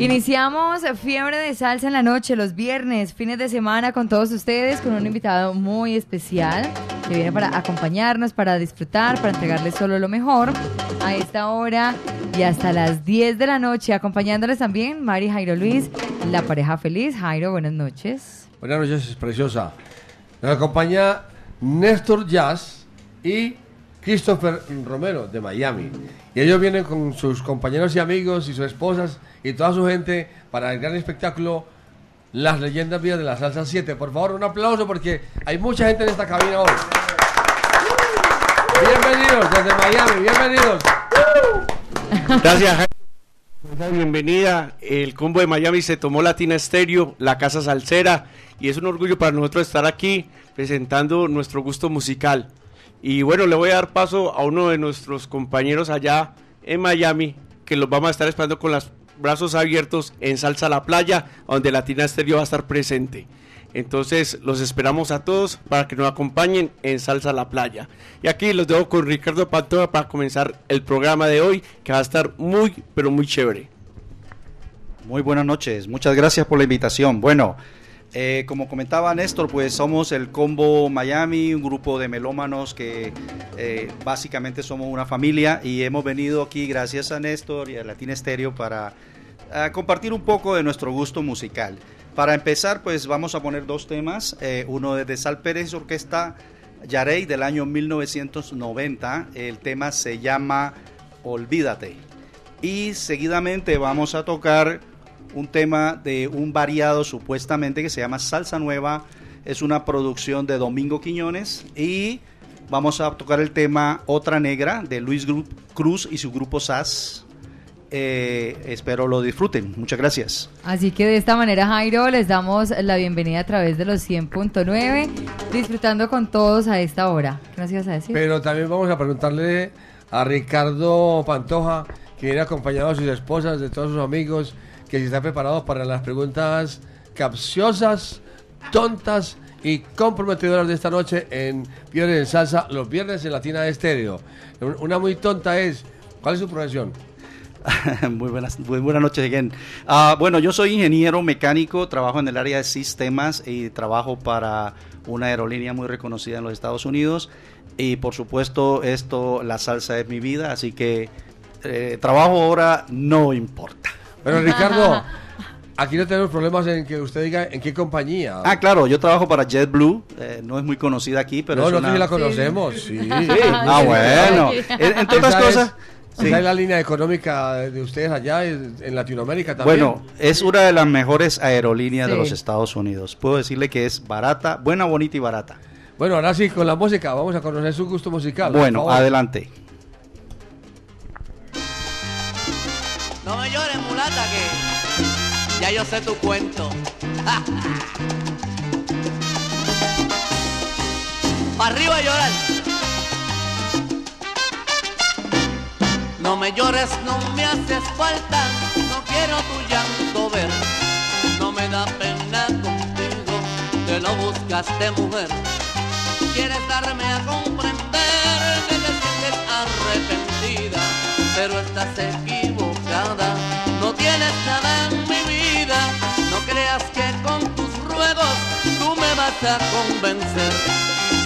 Iniciamos Fiebre de Salsa en la noche, los viernes, fines de semana con todos ustedes, con un invitado muy especial que viene para acompañarnos, para disfrutar, para entregarles solo lo mejor a esta hora y hasta las 10 de la noche, acompañándoles también Mari Jairo Luis, la pareja feliz. Jairo, buenas noches. Buenas noches, preciosa. Nos acompaña Néstor Jazz y Christopher Romero de Miami. Y ellos vienen con sus compañeros y amigos y sus esposas y toda su gente para el gran espectáculo Las Leyendas Vías de la Salsa 7. Por favor, un aplauso porque hay mucha gente en esta cabina hoy. Bienvenidos desde Miami, bienvenidos. Gracias. Bienvenida. El combo de Miami se tomó Latina Estéreo, la casa salsera, y es un orgullo para nosotros estar aquí presentando nuestro gusto musical. Y bueno, le voy a dar paso a uno de nuestros compañeros allá en Miami, que los vamos a estar esperando con los brazos abiertos en Salsa la Playa, donde Latina Estéreo va a estar presente. Entonces los esperamos a todos para que nos acompañen en Salsa la Playa. Y aquí los dejo con Ricardo Pantoja para comenzar el programa de hoy, que va a estar muy, pero muy chévere. Muy buenas noches, muchas gracias por la invitación. Bueno, eh, como comentaba Néstor, pues somos el Combo Miami, un grupo de melómanos que eh, básicamente somos una familia y hemos venido aquí gracias a Néstor y a Latina Estéreo para eh, compartir un poco de nuestro gusto musical. Para empezar, pues vamos a poner dos temas, uno de Sal Pérez Orquesta Yarey del año 1990, el tema se llama Olvídate. Y seguidamente vamos a tocar un tema de un variado supuestamente que se llama Salsa Nueva. Es una producción de Domingo Quiñones y vamos a tocar el tema Otra Negra de Luis Cruz y su grupo SAS. Eh, espero lo disfruten. Muchas gracias. Así que de esta manera, Jairo, les damos la bienvenida a través de los 100.9, disfrutando con todos a esta hora. ¿Qué nos ibas a decir? Pero también vamos a preguntarle a Ricardo Pantoja, que viene acompañado de sus esposas, de todos sus amigos, que si está preparado para las preguntas capciosas, tontas y comprometedoras de esta noche en Viernes en Salsa, los viernes en Latina Estéreo. Una muy tonta es, ¿cuál es su profesión? muy, buenas, muy buenas noches, again. Ah, bueno, yo soy ingeniero mecánico, trabajo en el área de sistemas y trabajo para una aerolínea muy reconocida en los Estados Unidos. Y por supuesto, esto, la salsa es mi vida, así que eh, trabajo ahora no importa. Pero Ricardo, aquí no tenemos problemas en que usted diga en qué compañía. Ah, claro, yo trabajo para JetBlue, eh, no es muy conocida aquí, pero... No, es nosotros sí la conocemos, sí. Ah, bueno. Entre otras cosas... Esa es la línea económica de ustedes allá en Latinoamérica también. Bueno, es una de las mejores aerolíneas de los Estados Unidos. Puedo decirle que es barata, buena, bonita y barata. Bueno, ahora sí, con la música, vamos a conocer su gusto musical. Bueno, adelante. No me llores, mulata, que ya yo sé tu cuento. Para arriba llorar. No me llores, no me haces falta, no quiero tu llanto ver. No me da pena contigo, que lo buscaste mujer. Quieres darme a comprender que te sientes arrepentida, pero estás equivocada. Tienes nada en mi vida, no creas que con tus ruegos tú me vas a convencer.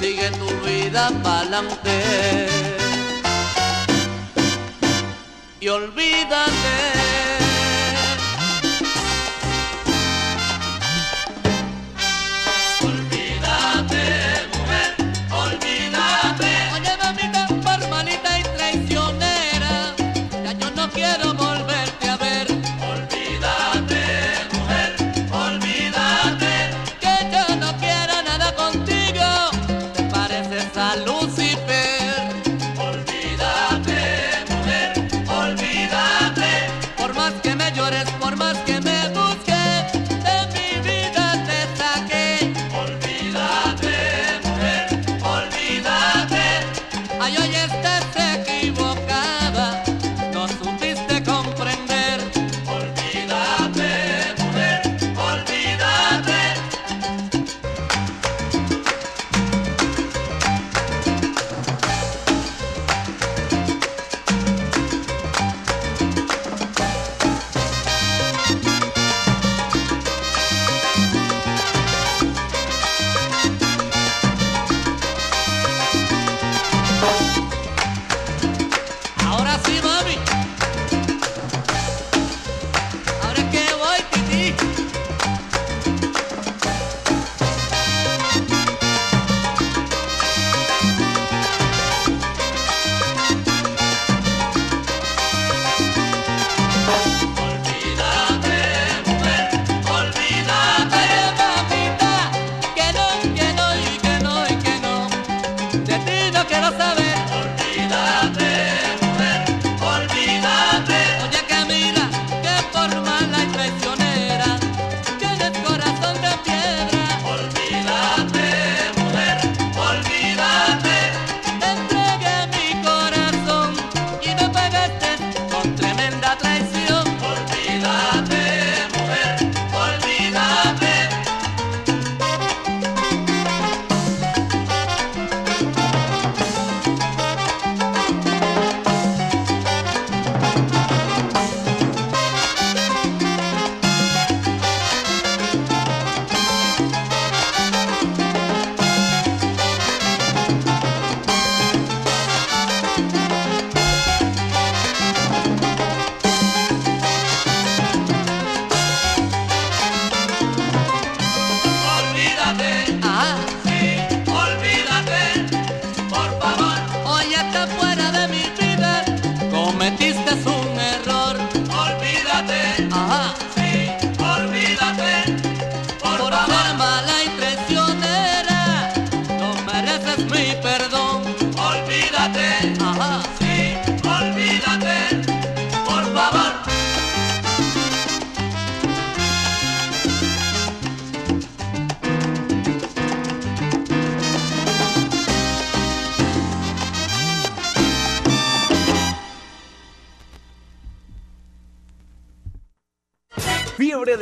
Sigue tu vida pa'lante y olvídate.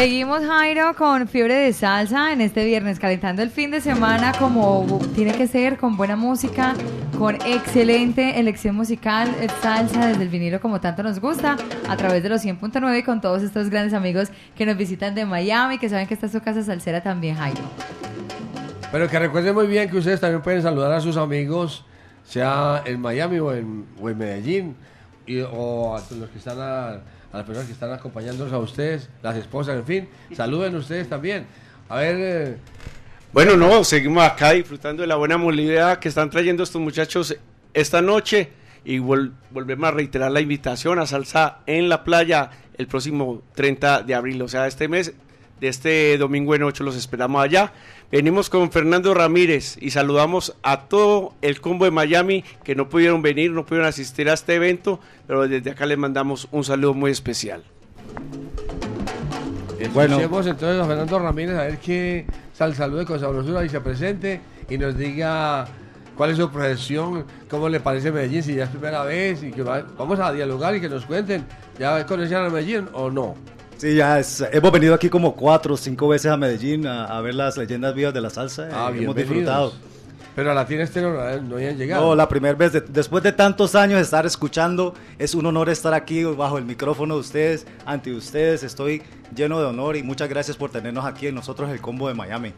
Seguimos, Jairo, con fiebre de salsa en este viernes, calentando el fin de semana como tiene que ser, con buena música, con excelente elección musical, salsa desde el vinilo como tanto nos gusta, a través de los 100.9 y con todos estos grandes amigos que nos visitan de Miami, que saben que está su casa salsera también, Jairo. Pero que recuerden muy bien que ustedes también pueden saludar a sus amigos, sea en Miami o en, Medellín, o a los que están a, a las personas que están acompañándonos a ustedes, las esposas, en fin, saluden ustedes también. A ver, eh, Bueno, no, seguimos acá disfrutando de la buena movilidad que están trayendo estos muchachos esta noche y vol- volvemos a reiterar la invitación a Salsa en la playa el próximo 30 de abril, o sea, este mes, de este domingo en 8 los esperamos allá. Venimos con Fernando Ramírez y saludamos a todo el combo de Miami que no pudieron venir, no pudieron asistir a este evento, pero desde acá les mandamos un saludo muy especial. Bueno. escuchemos entonces a Fernando Ramírez a ver qué sal salude con sabrosura y se presente y nos diga ¿Cuál es su profesión? ¿Cómo le parece Medellín? Si ya es primera vez y que va- vamos a dialogar y que nos cuenten. ¿Ya conocían a Medellín o no? Sí, ya es- hemos venido aquí como cuatro o cinco veces a Medellín a, a ver las leyendas vivas de la salsa. eh, Ah, hemos disfrutado. Pero a la Latina Estéreo no, no habían llegado. No, la primera vez, de- después de tantos años de estar escuchando, es un honor estar aquí bajo el micrófono de ustedes, ante ustedes. Estoy lleno de honor y muchas gracias por tenernos aquí en nosotros el combo de Miami.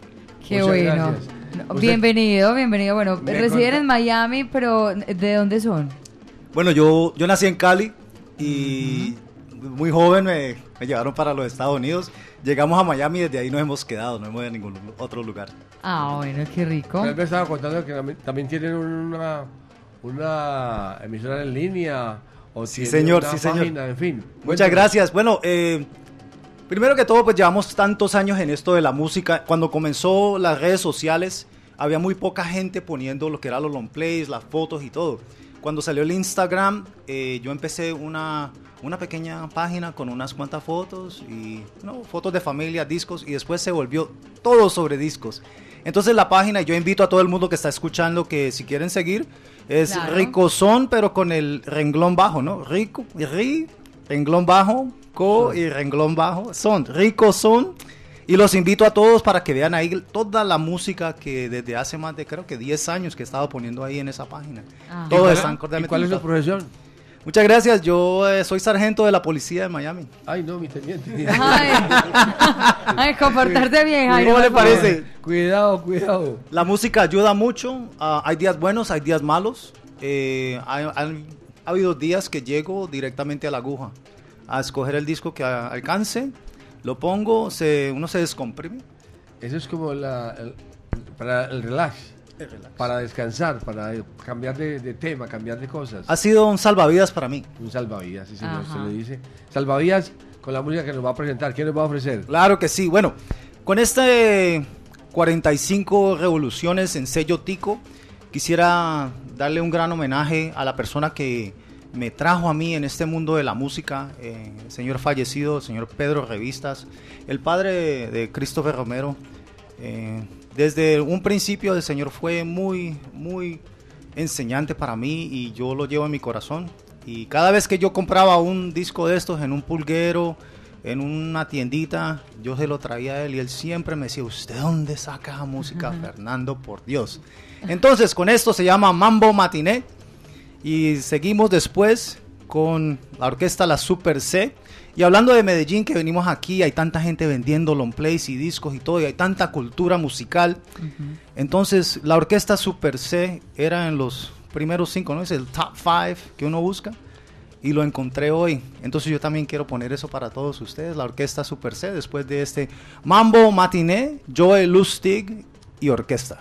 Qué Muchas bueno. gracias. Bienvenido, bienvenido. Bueno, Me residen en Miami, pero ¿de dónde son? Bueno, yo, yo nací en Cali y muy joven me, me llevaron para los Estados Unidos. Llegamos a Miami y desde ahí nos hemos quedado, no hemos ido a ningún otro lugar. Ah, bueno, qué rico. Me estaba contando que también- tienen una, una emisora en línea. O Sí, señor, una sí, señor. en fin. Muchas gracias. Bueno, eh, primero que todo, pues llevamos tantos años en esto de la música. Cuando comenzó las redes sociales, había muy poca gente poniendo lo que eran los long plays, las fotos y todo. Cuando salió el Instagram, eh, yo empecé una, una pequeña página con unas cuantas fotos y no, fotos de familia, discos, y después se volvió todo sobre discos. Entonces la página, y yo invito a todo el mundo que está escuchando que si quieren seguir, es Claro. Rico Son, pero con el renglón bajo, ¿no? Rico, ri, renglón bajo, co y renglón bajo, son, Rico Son. Y los invito a todos para que vean ahí toda la música que desde hace más de creo que 10 años que he estado poniendo ahí en esa página. Ah. ¿Y Todos cuál- están ¿Y cordialmente cuál es su profesión? Muchas gracias, yo eh, soy sargento de la policía de Miami. Ay, no, mi teniente. Ay, ay comportarte bien, Jairo. ¿Cómo le parece? Cuidado, cuidado. La música ayuda mucho. ah, hay días buenos, hay días malos. Eh, hay- ha habido días que llego directamente a la aguja a escoger el disco que a- alcance. Lo pongo, se, uno se descomprime. Eso es como la, el- para el relax, para descansar, para cambiar de, de tema, cambiar de cosas. Ha sido un salvavidas para mí. Un salvavidas, sí, señor, Ajá. se le dice. Salvavidas con la música que nos va a presentar. ¿Quién nos va a ofrecer? Claro que sí. Bueno, con este 45 revoluciones en sello Tico, quisiera darle un gran homenaje a la persona que me trajo a mí en este mundo de la música, eh, el señor fallecido, el señor Pedro Revistas, el padre de, de Christopher Romero. Eh, desde un principio el señor fue muy, muy enseñante para mí y yo lo llevo en mi corazón. Y cada vez que yo compraba un disco de estos en un pulguero, en una tiendita, yo se lo traía a él y él siempre me decía, ¿usted dónde saca música, Fernando? Por Dios. Entonces, con esto se llama Mambo Matiné y seguimos después con la orquesta La Super C. Y hablando de Medellín, que venimos aquí, hay tanta gente vendiendo long plays y discos y todo, y hay tanta cultura musical. Entonces, la orquesta Super C era en los primeros cinco, ¿no? Es el top five que uno busca. Y lo encontré hoy. Entonces, yo también quiero poner eso para todos ustedes, la orquesta Super C, después de este Mambo Matiné, Joe Lustig y orquesta.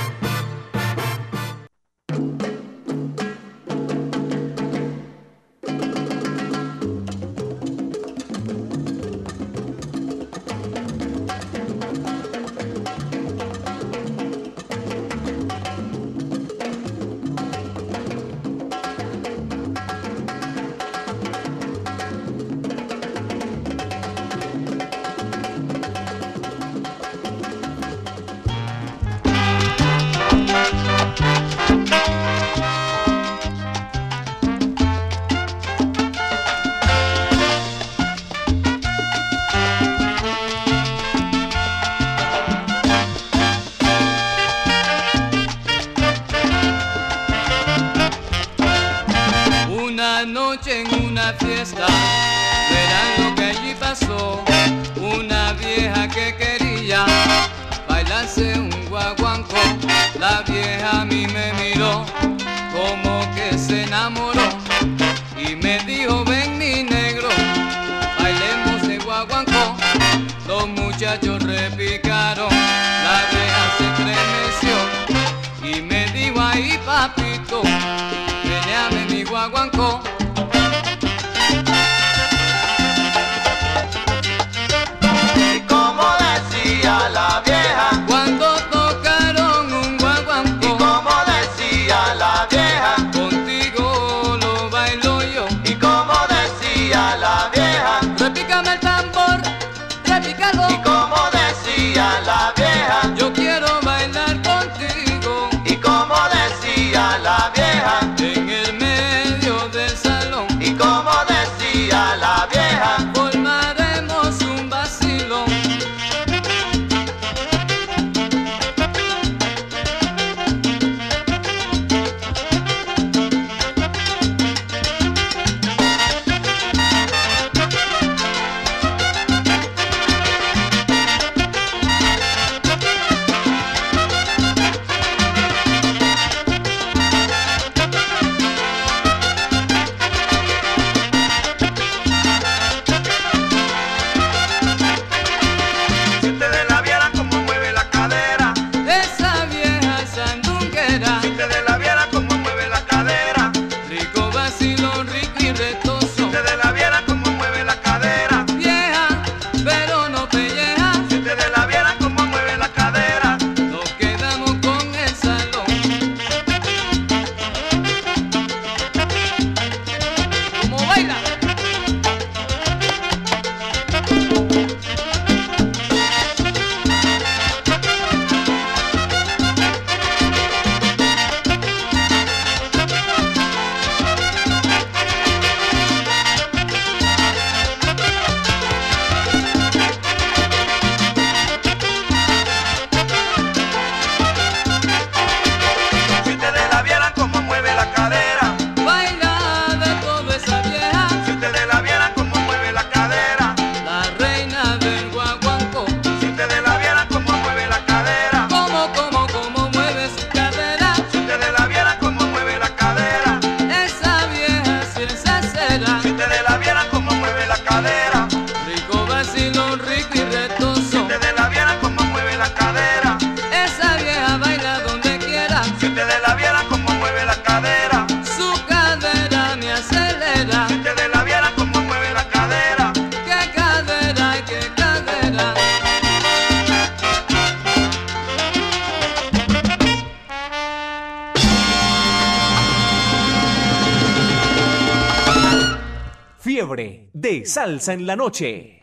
Salsa en la Noche.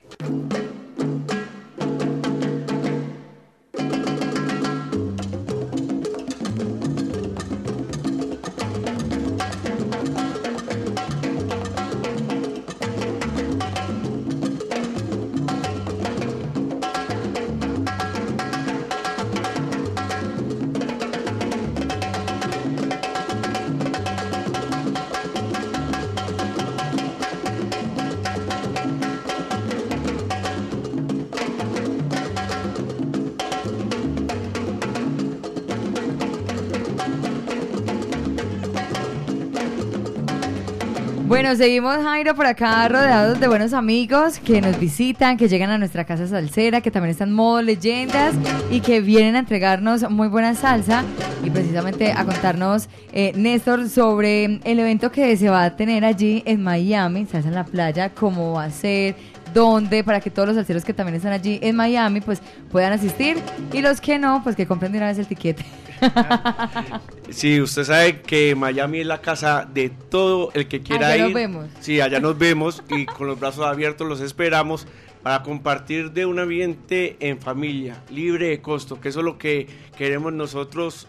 Seguimos Jairo por acá rodeados de buenos amigos que nos visitan, que llegan a nuestra casa salsera, que también están modo leyendas y que vienen a entregarnos muy buena salsa y precisamente a contarnos eh, Néstor sobre el evento que se va a tener allí en Miami, salsa en la playa, cómo va a ser, dónde, para que todos los salseros que también están allí en Miami pues puedan asistir y los que no, pues que compren de una vez el tiquete. Sí, usted sabe que Miami es la casa de todo el que quiera Allá ir. nos vemos. Sí, allá nos vemos y con los brazos abiertos los esperamos para compartir de un ambiente en familia, libre de costo, que eso es lo que queremos nosotros,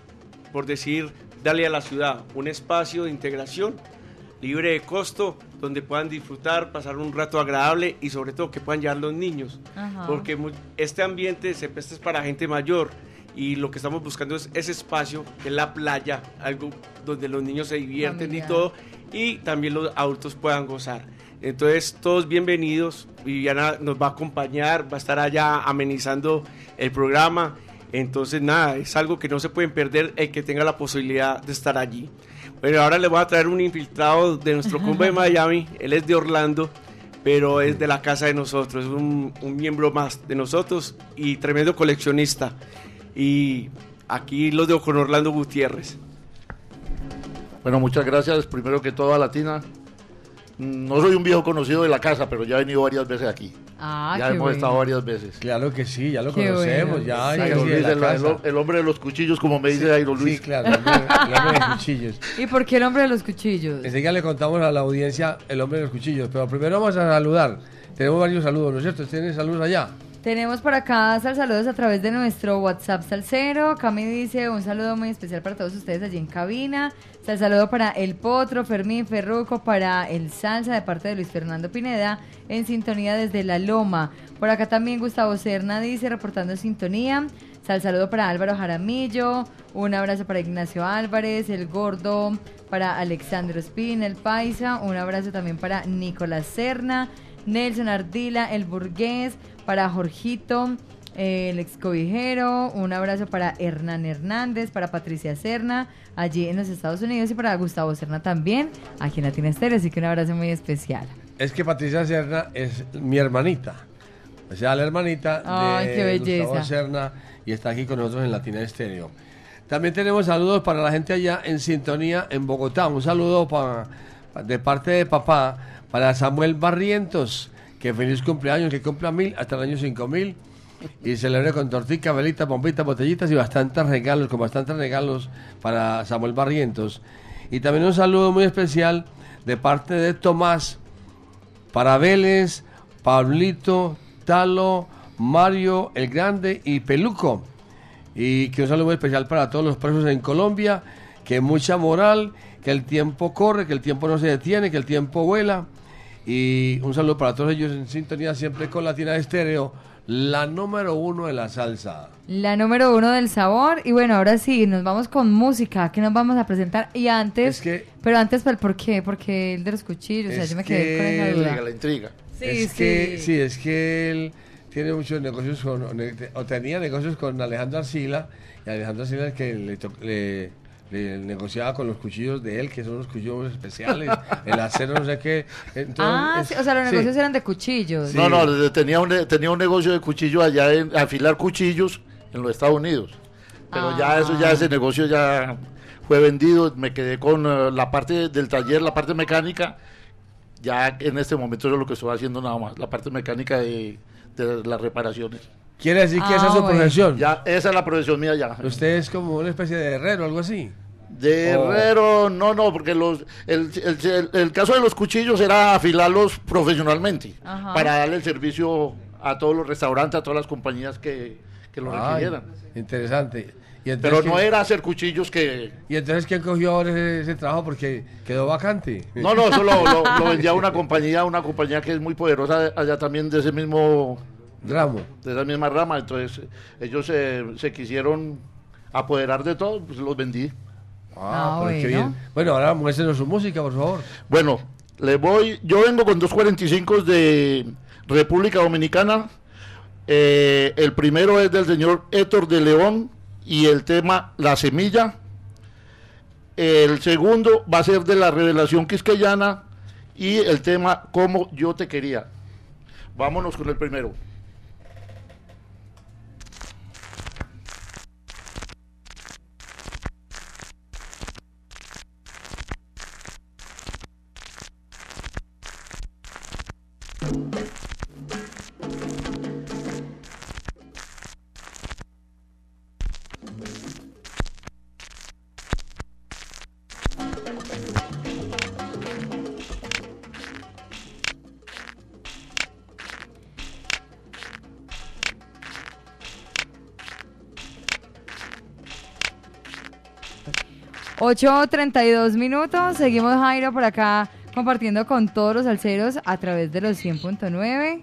por decir, darle a la ciudad un espacio de integración libre de costo, donde puedan disfrutar, pasar un rato agradable y sobre todo que puedan llevar los niños, Ajá. porque este ambiente se presta es para gente mayor y lo que estamos buscando es ese espacio, que es la playa, algo donde los niños se divierten Familiar. y todo, y también los adultos puedan gozar. Entonces, todos bienvenidos. Viviana nos va a acompañar, va a estar allá amenizando el programa. Entonces, nada, es algo que no se pueden perder el que tenga la posibilidad de estar allí. Bueno, ahora les voy a traer un infiltrado de nuestro combo de Miami. Él es de Orlando, pero es de la casa de nosotros, es un, un miembro más de nosotros y tremendo coleccionista. Y aquí los dejo con Orlando Gutiérrez. Bueno, muchas gracias. Primero que todo a Latina. No soy un viejo conocido de la casa, pero ya he venido varias veces aquí. Ah, ya hemos bueno. estado varias veces. Claro que sí, ya lo Qué conocemos, bueno. ya Sí. de Luis, la el, casa. el- el hombre de los cuchillos, como me dice Jairo Luis. Sí, claro, el hombre, el hombre de los cuchillos. ¿Y por qué el hombre de los cuchillos? Enseguida le contamos a la audiencia el hombre de los cuchillos, pero primero vamos a saludar. Tenemos varios saludos, ¿no es cierto? ¿Tienen saludos allá? Tenemos por acá sal saludos a través de nuestro WhatsApp salsero. Cami dice un saludo muy especial para todos ustedes allí en cabina. Sal saludo para El Potro, Fermín Ferruco, para El Salsa de parte de Luis Fernando Pineda, en sintonía desde La Loma. Por acá también Gustavo Serna dice reportando sintonía. Sal saludo para Álvaro Jaramillo, un abrazo para Ignacio Álvarez, el gordo, para Alexandro Espín, el paisa, un abrazo también para Nicolás Serna, Nelson Ardila, el burgués, para Jorgito, eh, el excobijero, un abrazo para Hernán Hernández, para Patricia Serna, allí en los Estados Unidos, y para Gustavo Serna también, aquí en Latina Estéreo, así que un abrazo muy especial. Es que Patricia Serna es mi hermanita. O sea, la hermanita Ay, de qué belleza. Gustavo Serna y está aquí con nosotros en Latina Estéreo. También tenemos saludos para la gente allá en sintonía en Bogotá. Un saludo pa- pa- de parte de papá para Samuel Barrientos, que feliz cumpleaños, que cumpla mil hasta el año cinco mil. Y celebre con tortica, velitas, bombitas, botellitas y bastantes regalos, con bastantes regalos para Samuel Barrientos. Y también un saludo muy especial de parte de Tomás para Vélez, Pablito, Talo, Mario, El Grande y Peluco. Y que un saludo muy especial para todos los presos en Colombia, que mucha moral, que el tiempo corre, que el tiempo no se detiene, que el tiempo vuela. Y un saludo para todos ellos en sintonía siempre con Latina Estéreo, la número uno de la salsa. La número uno del sabor. Y bueno, ahora sí, nos vamos con música. que nos vamos a presentar? Y antes. Es que- Pero antes, ¿por por qué? Porque el de los cuchillos. o sea, Es yo me quedé con esa duda. Intriga, la intriga. Sí, es sí. que sí, es que él tiene muchos negocios con o tenía negocios con Alejandro Arcila y Alejandro Arcila es que le, le- le negociaba con los cuchillos de él, que son unos cuchillos especiales, el acero no sé qué. Entonces, ah, sí, o sea, los sí. negocios eran de cuchillos. No, no, de- tenía un, tenía un negocio de cuchillo allá en afilar cuchillos en los Estados Unidos. Pero ya eso, ya Ah. ese negocio ya fue vendido. Me quedé con eh, la parte del taller, la parte mecánica. Ya en este momento eso es lo que estoy haciendo nada más, la parte mecánica de, de las reparaciones. Quiere decir que esa es Ah, su bueno. profesión. Ya, esa es la profesión mía ya. Usted es como una especie de herrero, algo así. De Oh. herrero, no, no, porque los, el, el- el- el caso de los cuchillos era afilarlos profesionalmente Ajá. para darle el servicio a todos los restaurantes, a todas las compañías que, que lo Ay, requirieran. interesante. Y Pero no ¿quién- era hacer cuchillos que... ¿Y entonces quién cogió ahora ese, ese trabajo? Porque quedó vacante. No, no, eso lo, lo- lo vendía una compañía, una compañía que es muy poderosa allá también de ese mismo... Ramo. De esa misma rama. Entonces ellos se, se quisieron apoderar de todo, pues los vendí. Ah, ah bueno. Qué bien. Bueno, ahora muéstrenos su música, por favor. Bueno, le voy. Yo vengo con 245 de República Dominicana. Eh, el primero es del señor Héctor de León y el tema La Semilla. El segundo va a ser de la revelación quisqueyana y el tema Como yo te quería. Vámonos con el primero. 8.32 minutos, seguimos Jairo por acá compartiendo con todos los alceros a través de los 100.9.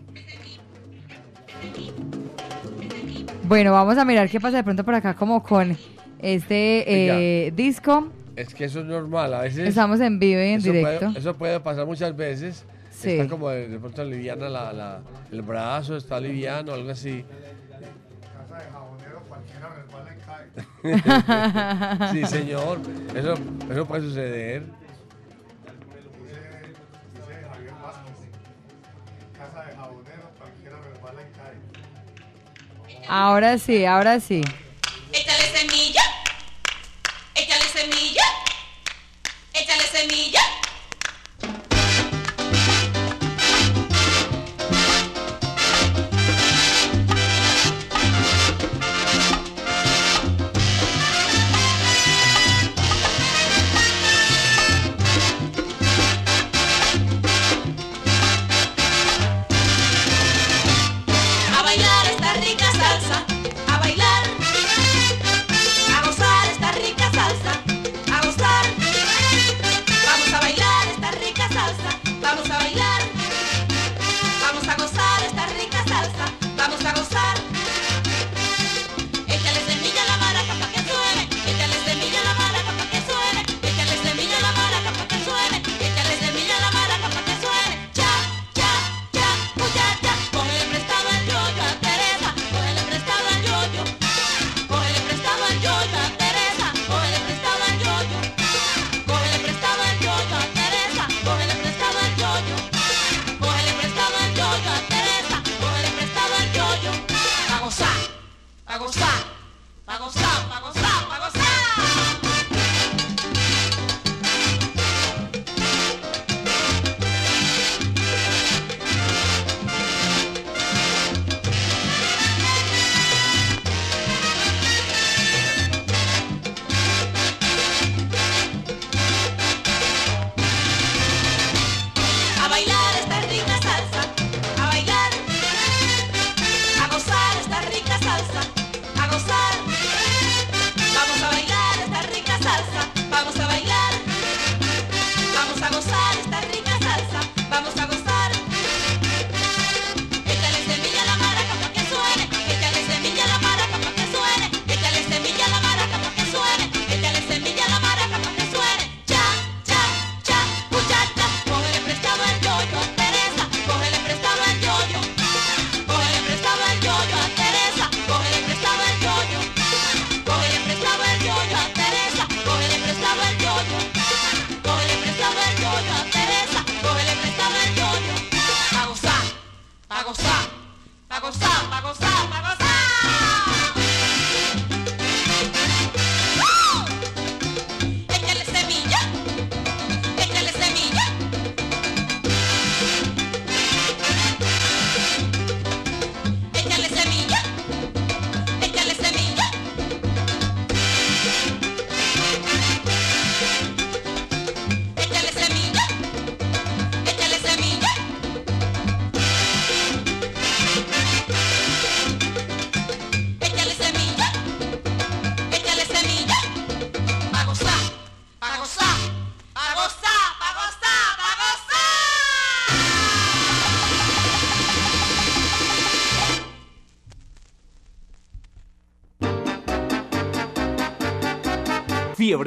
Bueno, vamos a mirar qué pasa de pronto por acá como con este eh, disco. Es que eso es normal, a veces... Estamos en vivo y en directo. Eso puede pasar muchas veces. Está como de, de pronto liviana la, el brazo, está liviano, algo así. sí, señor. Eso, eso puede suceder. Ahora sí, ahora sí.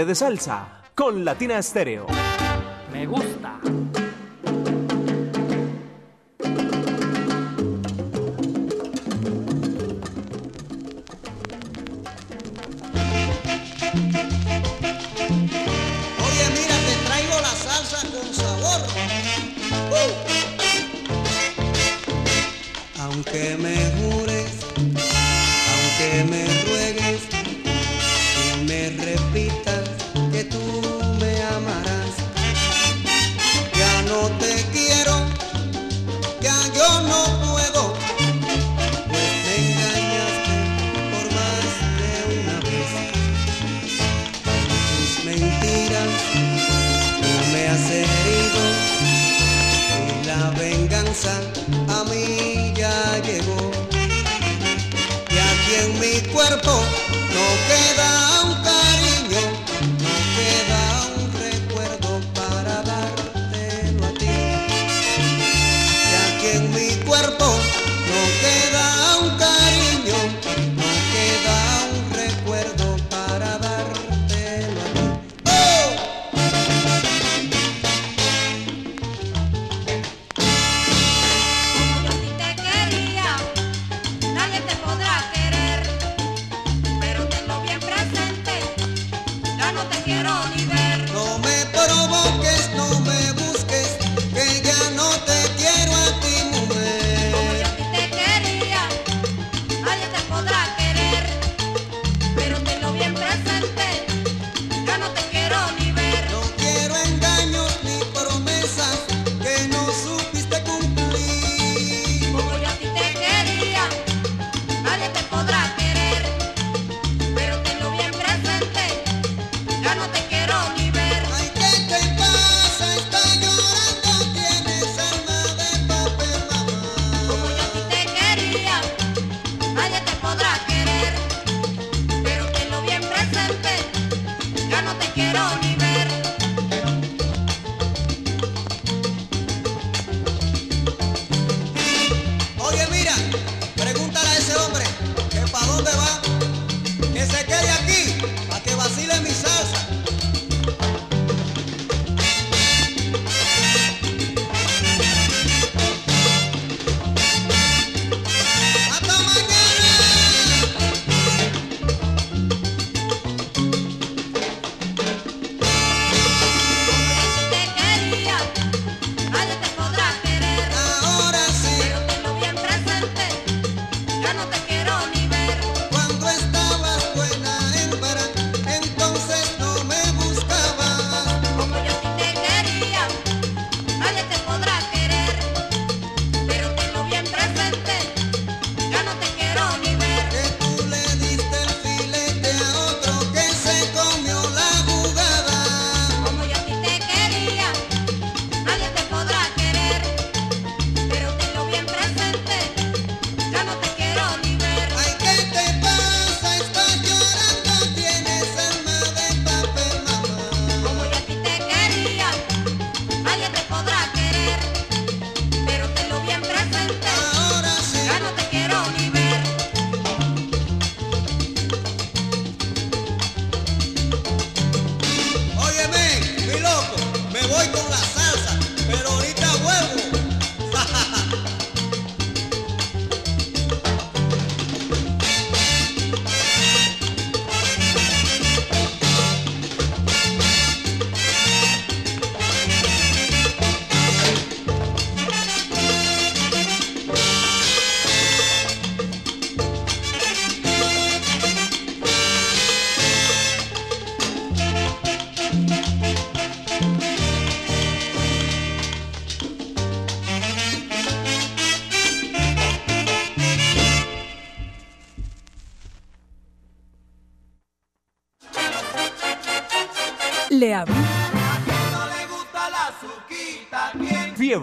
De Salsa con Latina Stereo. Me gusta.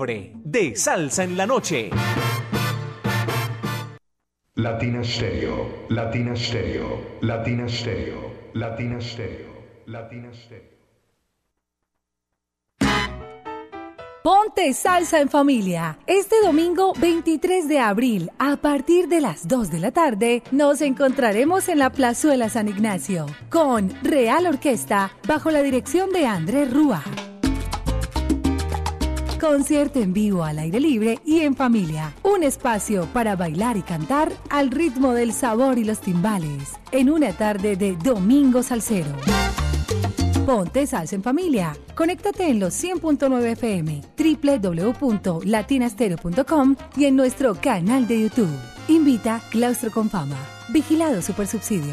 de salsa en la noche. Latina Stereo, Latina Stereo, Latina Stereo, Latina Stereo, Latina Stereo. Ponte salsa en familia. Este domingo 23 de abril, a partir de las 2 de la tarde, nos encontraremos en la Plazuela San Ignacio con Real Orquesta bajo la dirección de Andrés Rúa. Concierto en vivo al aire libre y en familia. Un espacio para bailar y cantar al ritmo del sabor y los timbales. En una tarde de Domingo Salcero. Ponte Salsa en Familia. Conéctate en los 100.9 FM, www.latinastereo.com y en nuestro canal de YouTube. Invita Claustro con Fama. Vigilado Super Subsidio.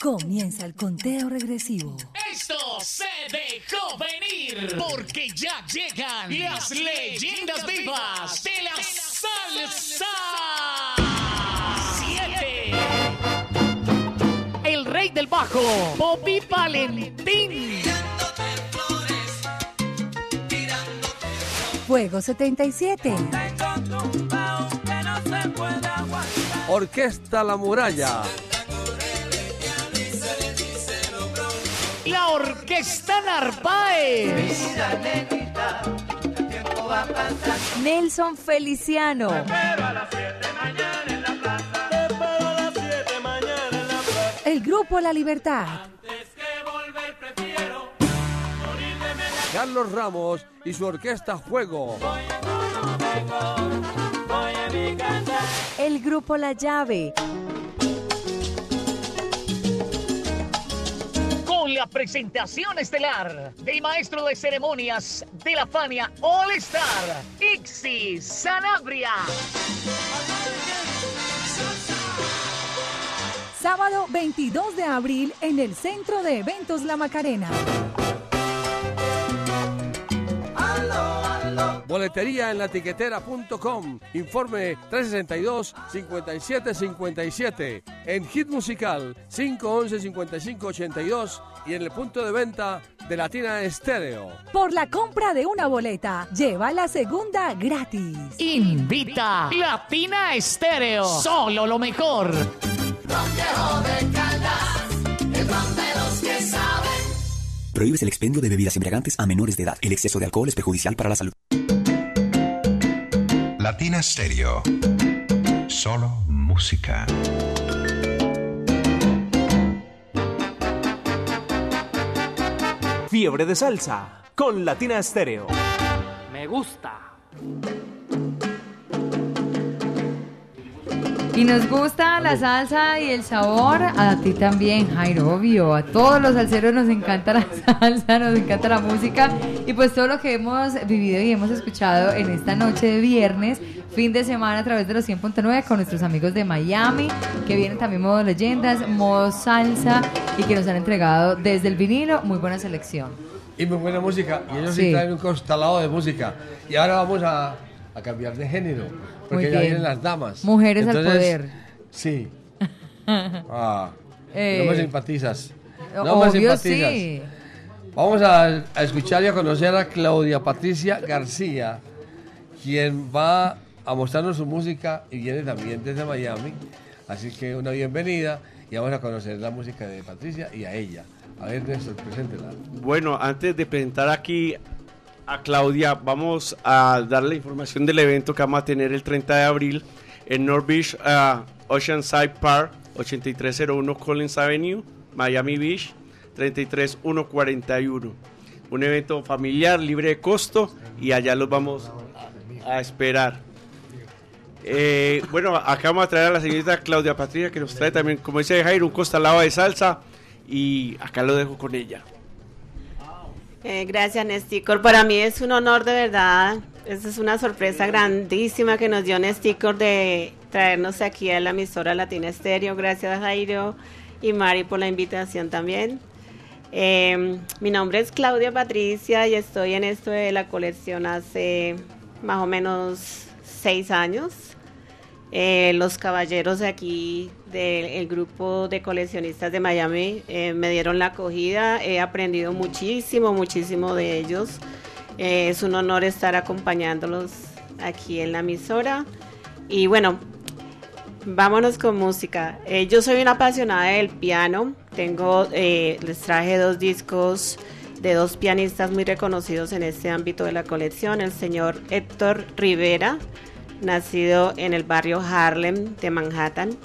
Comienza el conteo regresivo. Esto se dejó venir porque ya llegan las leyendas vivas de la salsa. Siete. El rey del bajo, Bobby Valentín. Fuego 77. Orquesta La Muralla. La Orquesta Narváez. Nelson Feliciano. El grupo La Libertad. Carlos Ramos y su orquesta Juego. El grupo La Llave. Con la presentación estelar del maestro de ceremonias de la Fania All Star, Ixi Sanabria. Sábado 22 de abril en el Centro de Eventos La Macarena. Boletería en latiquetera.com. Informe 362-5757. En Hit Musical 511-5582 y en el punto de venta de Latina Estéreo. Por la compra de una boleta, lleva la segunda gratis. Invita Latina Estéreo. Solo lo mejor. Prohíbes el expendio de bebidas embriagantes a menores de edad. El exceso de alcohol es perjudicial para la salud. Latina Stereo. Solo música. Fiebre de salsa con Latina Stereo. Me gusta. Y nos gusta la salsa y el sabor. A ti también, Jairo, obvio. A todos los salseros nos encanta la salsa, nos encanta la música. Y pues todo lo que hemos vivido y hemos escuchado en esta noche de viernes, fin de semana a través de los 100.9 con nuestros amigos de Miami, que vienen también modo leyendas, modo salsa y que nos han entregado desde el vinilo muy buena selección. Y muy buena música. Y ellos sí, Sí. traen un constelado de música. Y ahora vamos a, a cambiar de género. Porque Muy ya vienen las damas. Mujeres al poder. Sí. Ah, Eh, no me simpatizas. No me obvio simpatizas. sí. Vamos a, a escuchar y a conocer a Claudia Patricia García, quien va a mostrarnos su música y viene también desde Miami. Así que una bienvenida y vamos a conocer la música de Patricia y a ella. A ver, Néstor, preséntela. Bueno, antes de presentar aquí a Claudia, vamos a dar la información del evento que vamos a tener el 30 de abril en North Beach, ah, Oceanside Park, 8301 Collins Avenue, Miami Beach, 33141. Un evento familiar, libre de costo y allá los vamos a esperar. Eh, bueno, acá vamos a traer a la señorita Claudia Patricia que nos trae también, como dice Jairo, un costalado de salsa y acá lo dejo con ella. Eh, gracias, Nesticor. Para mí es un honor de verdad. Esta es una sorpresa grandísima que nos dio Nesticor de traernos aquí a la emisora Latina Estéreo. Gracias, Jairo y Mari, por la invitación también. Eh, mi nombre es Claudia Patricia y estoy en esto de la colección hace más o menos seis años. Eh, los caballeros de aquí del grupo de coleccionistas de Miami eh, me dieron la acogida, he aprendido muchísimo, muchísimo de ellos. Eh, es un honor estar acompañándolos aquí en la emisora. Y bueno, vámonos con música. Eh, yo soy una apasionada del piano, tengo, les traje dos discos de dos pianistas muy reconocidos en este ámbito de la colección, el señor Héctor Rivera, nacido en el barrio Harlem de Manhattan.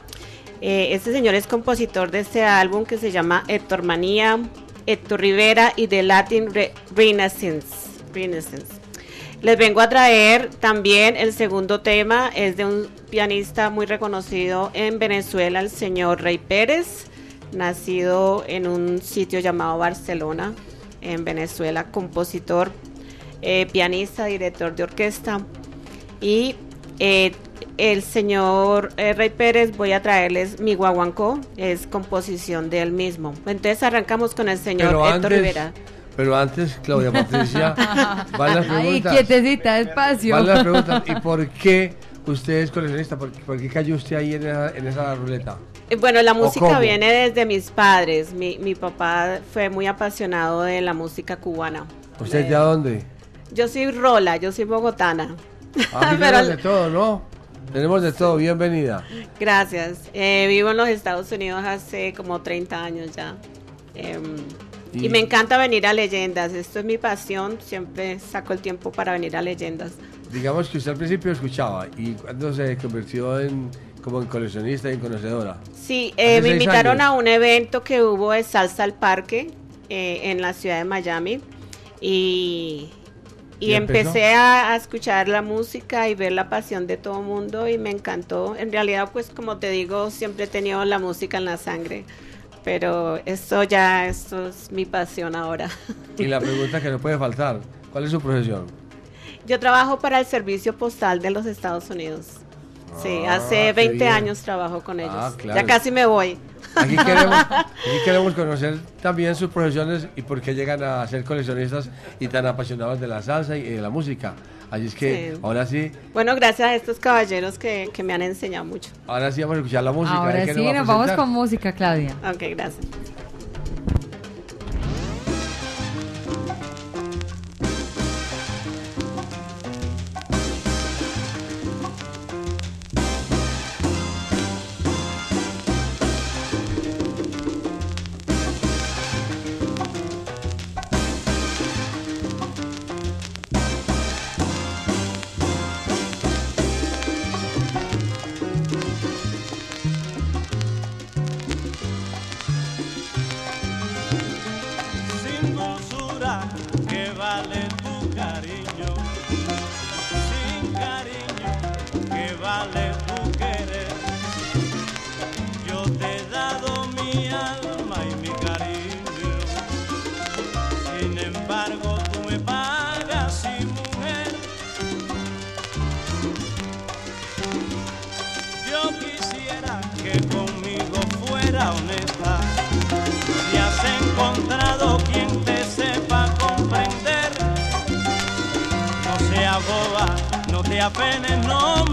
Eh, este señor es compositor de este álbum que se llama Héctor Manía, Héctor Rivera y de Latin Re- Renaissance. Renaissance. Les vengo a traer también el segundo tema, es de un pianista muy reconocido en Venezuela, el señor Rey Pérez, nacido en un sitio llamado Barcelona, en Venezuela, compositor, eh, pianista, director de orquesta. Y eh, el señor eh, Rey Pérez, voy a traerles mi guaguancó, es composición de él mismo. Entonces arrancamos con el señor Pero Héctor antes, Rivera. pero antes, Claudia Patricia, van las Ay, preguntas. quietecita, despacio. Van las preguntas. ¿Y por qué usted es coleccionista? ¿Por, por qué cayó usted ahí en esa, en esa ruleta? Eh, Bueno, la ¿O música viene desde mis padres. Mi, mi papá fue muy apasionado de la música cubana. ¿Usted de dónde? Yo soy Rola, yo soy bogotana. Aquí Pero- de todo, ¿no? Tenemos de todo, bienvenida. Gracias. Eh, vivo en los Estados Unidos hace como 30 años ya. Em, y... Y- me encanta venir a leyendas. Esto es mi pasión. Siempre saco el tiempo para venir a leyendas. Digamos que usted al principio escuchaba y cuando se convirtió en como en coleccionista y en conocedora. Sí, eh, me invitaron años. a un evento que hubo de Salsa al Parque eh, en la ciudad de Miami y, y, empecé a, a escuchar la música y ver la pasión de todo mundo y me encantó. En realidad, pues como te digo, siempre he tenido la música en la sangre, pero esto ya, esto es mi pasión ahora. Y la pregunta que no puede faltar, ¿cuál es su profesión? Yo trabajo para el Servicio Postal de los Estados Unidos. Sí, Ah, hace qué 20 bien. años trabajo con ellos. Ah, claro. Ya casi me voy. Aquí queremos, aquí queremos conocer también sus profesiones y por qué llegan a ser coleccionistas y tan apasionados de la salsa y de la música. Así es que Sí. ahora sí, Bueno, gracias a estos caballeros que, que me han enseñado mucho. ahora sí vamos a escuchar la música. Ahora ¿de qué sí, va a nos vamos con música, Claudia. Ok, gracias. No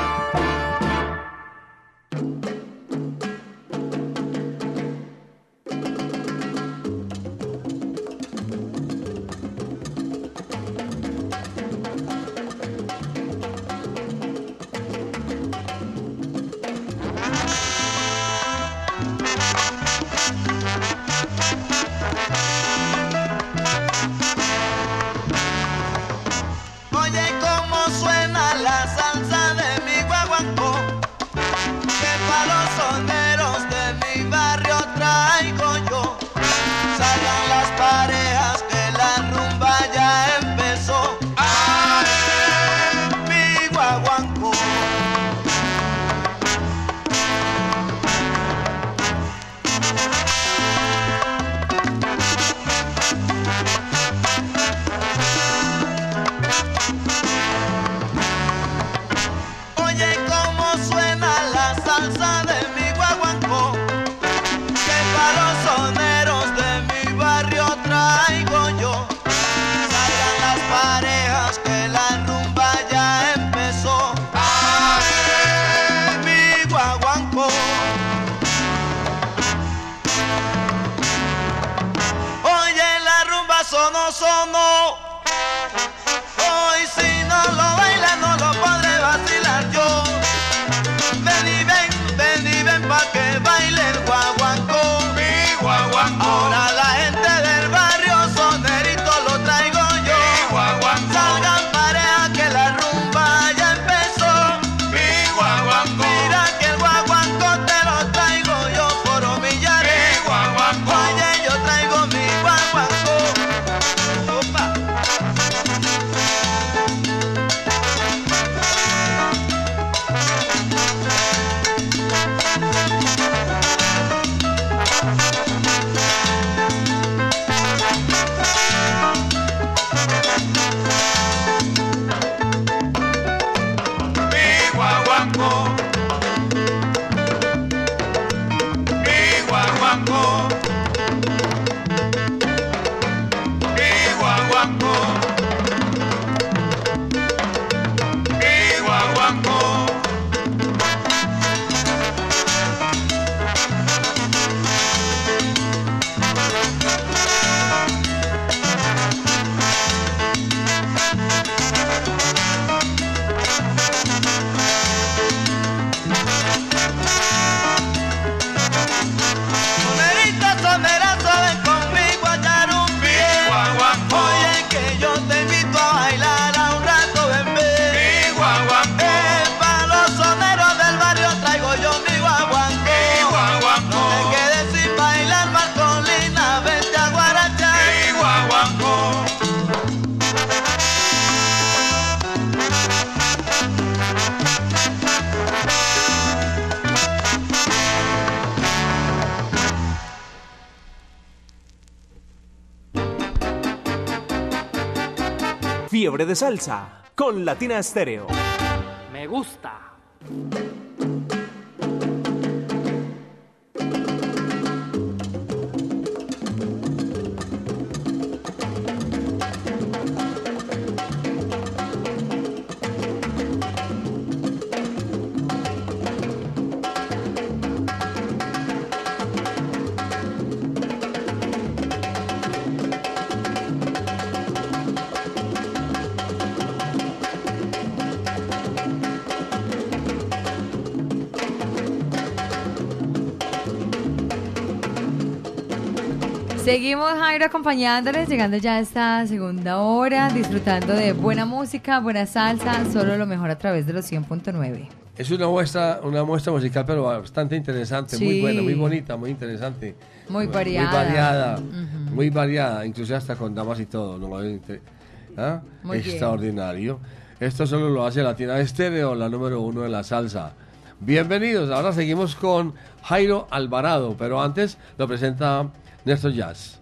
De Salsa con Latina Estéreo. Me gusta. Seguimos, Jairo, acompañándoles, llegando ya a esta segunda hora, disfrutando de buena música, buena salsa, solo lo mejor a través de los 100.9. Es una muestra, una muestra musical, pero bastante interesante, muy buena, muy bonita, muy interesante. Muy variada. Muy variada, Ujú. muy variada, incluso hasta con damas y todo. ¿no? ¿Ah? Muy bien. Extraordinario. Esto solo lo hace Latina Estéreo, la número uno de la salsa. Bienvenidos, ahora seguimos con Jairo Alvarado, pero antes lo presenta Néstor Jazz.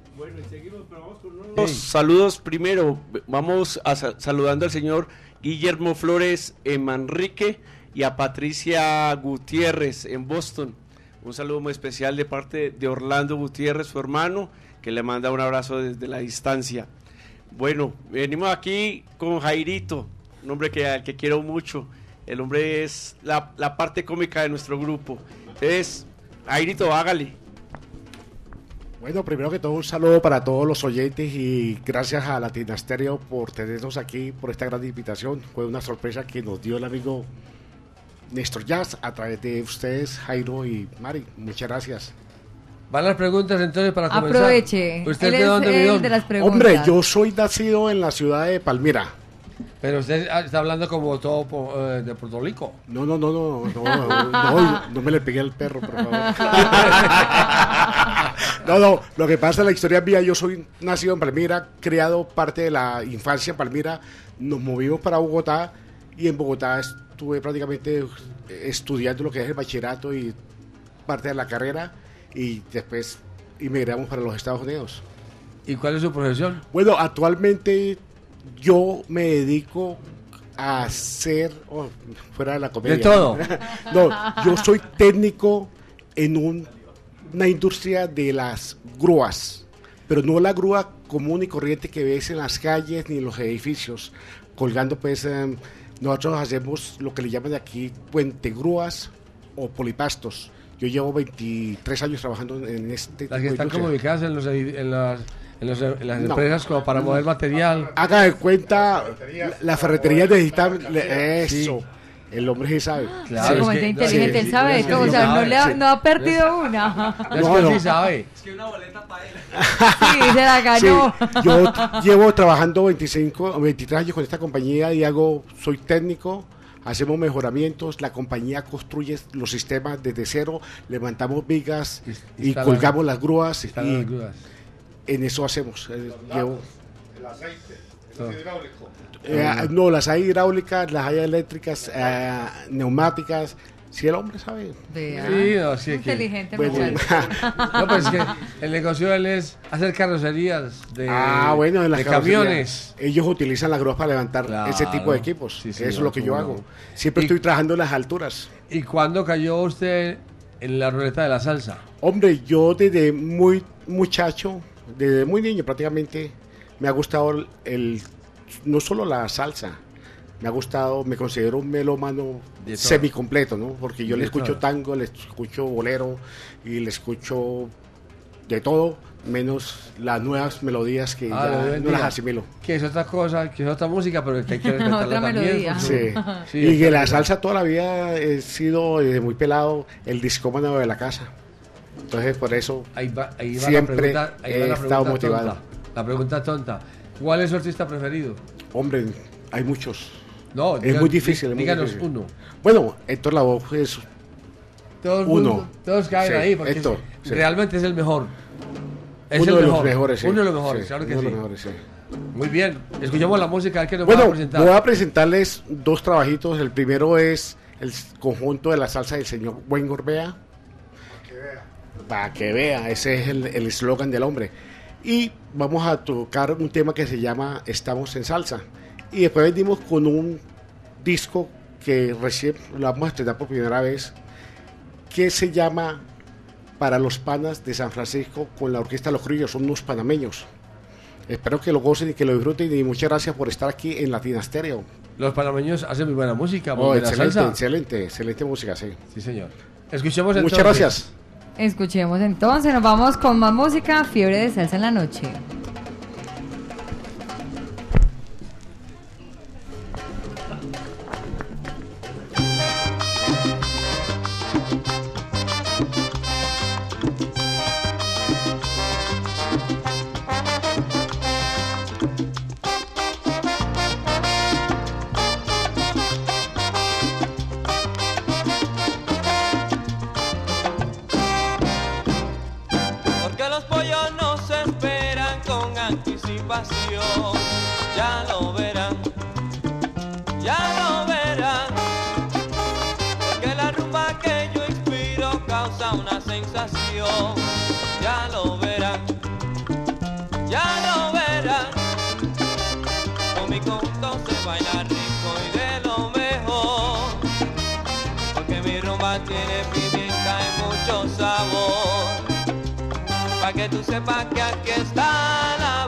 Los saludos primero. Vamos a sa- saludando al señor Guillermo Flores en Manrique y a Patricia Gutiérrez en Boston. Un saludo muy especial de parte de Orlando Gutiérrez, su hermano, que le manda un abrazo desde la distancia. Bueno, venimos aquí con Jairito, un hombre que, al que quiero mucho. El hombre es la, la parte cómica de nuestro grupo. Entonces, Jairito, hágale. Bueno, primero que todo un saludo para todos los oyentes y gracias a Latina Stereo por tenernos aquí, por esta gran invitación. Fue una sorpresa que nos dio el amigo Néstor Jazz a través de ustedes, Jairo y Mari. Muchas gracias. Van las preguntas entonces para comenzar. Aproveche. ¿Usted Él de es dónde, el de las preguntas. Hombre, yo soy nacido en la ciudad de Palmira. Pero usted ah, está hablando como todo eh, de Puerto Rico. No, no, no, no, no, no, no me le pegué al perro, por favor. No, no, lo que pasa, la historia mía, yo soy nacido en Palmira, criado parte de la infancia en Palmira, nos movimos para Bogotá y en Bogotá estuve prácticamente estudiando lo que es el bachillerato y parte de la carrera y después emigramos para los Estados Unidos. ¿Y cuál es su profesión? Bueno, actualmente yo me dedico a hacer, oh, fuera de la comedia. De todo. no, yo soy técnico en un- una industria de las grúas, pero no la grúa común y corriente que ves en las calles ni en los edificios, colgando pues, em, nosotros hacemos lo que le llaman aquí puente grúas o polipastos. Yo llevo 23 años trabajando en este tipo Las que de están industria. como ubicadas en, los, en las, en los- en las No. empresas como para mover material. Haga de cuenta, la, la ferretería necesita le- eso. El hombre sí sabe. Claro, como es inteligente, él sabe de todo, o sea, no, le ha, no ha perdido una. No, no. sabe. Sí, se la ganó. Sí, yo llevo trabajando 25 o 23 años con esta compañía y hago, soy técnico, hacemos mejoramientos, la compañía construye los sistemas desde cero, levantamos vigas y instalan- colgamos las grúas y las grúas. En eso hacemos. eh, llevo- El aceite, Ah. el hidráulico. eh, no, las hay hidráulicas, las hay eléctricas, eh, neumáticas. Si el hombre sabe. Vea. Sí, no, sí, que- Inteligente Bueno, muchacho. No, pues es que el negocio de él es hacer carrocerías de, ah, bueno, en las de camiones. Ellos utilizan las grúas para levantar Claro. ese tipo de equipos. Sí, Eso es lo que yo hago. no. Siempre Y- estoy trabajando en las alturas. ¿Y cuándo cayó usted en la ruleta de la salsa? Hombre, yo desde muy muchacho, desde muy niño prácticamente, me ha gustado el, el- no solo la salsa, me ha gustado, me considero un melómano semicompleto, ¿no? Porque yo De le escucho todo. tango, le escucho bolero y le escucho de todo, menos las nuevas melodías que Ah, ya no las asimilo. Que es otra cosa, que es otra música, pero que hay que respetarla Otra también. melodía. Sí. Sí, y que la salsa toda la vida he sido desde muy pelado el discómano de la casa. Entonces por eso Ahí va, ahí va siempre pregunta, ahí va he la estado motivado. tonta. La pregunta tonta. ¿Cuál es su artista preferido? Hombre, hay muchos. No, es diga- muy difícil. es muy díganos difícil. uno. Bueno, Héctor Lavoe es Todos, uno. todos caen Sí, ahí porque Héctor, es- sí. realmente es el mejor. Es uno el de mejor. los mejores. sí. Uno de los mejores, claro que uno sí. de los mejores. Muy bien. Escuchamos la música que nos va a Bueno, presentar. voy a presentarles dos trabajitos. El primero es el conjunto de la salsa del señor Buen Gorbea. Para que vea, ese es el eslogan del hombre. Y vamos a tocar un tema que se llama Estamos en Salsa. Y después venimos con un disco que recién lo vamos a estrenar por primera vez, que se llama Para los Panas de San Francisco con la Orquesta Los Crillos, son unos panameños. Espero que lo gocen y que lo disfruten y muchas gracias por estar aquí en Latina Stereo. Los panameños hacen muy buena música. muy Oh, buena excelente, salsa. excelente, excelente música, sí. Sí, señor. Escuchemos Muchas entonces. gracias. Escuchemos entonces, nos vamos con más música, Fiebre de Salsa en la Noche. Ya lo verán, ya lo verán. Porque la rumba que yo inspiro causa una sensación. Ya lo verán, ya lo verán. Con mi conjunto se baila rico y de lo mejor. Porque mi rumba tiene pimienta y mucho sabor. Pa' que tú sepas que aquí está la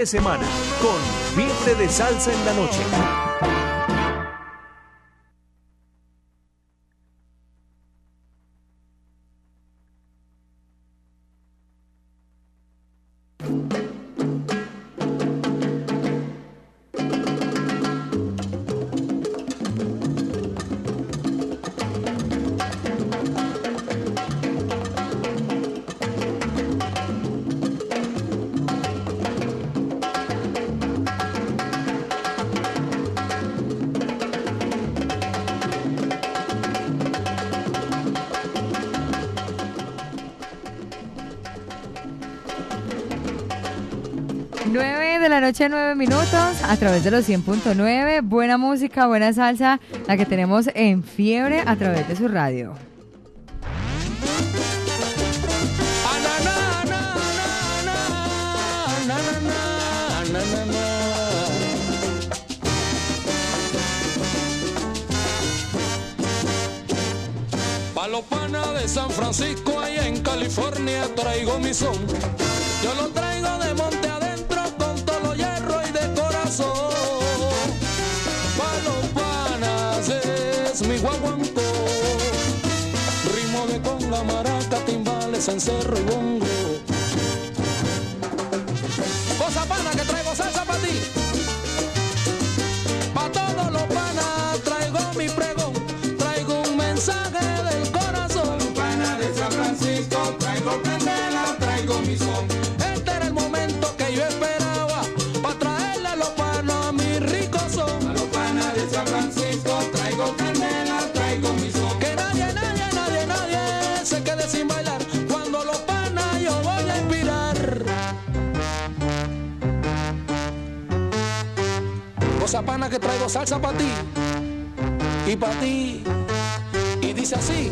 de semana con Fiebre de Salsa en la Noche. nueve minutos, a través de los 100.9. Buena música, buena salsa, la que tenemos en fiebre a través de su radio. cerro y. Esa pana que traigo salsa para ti y para ti. Y dice así.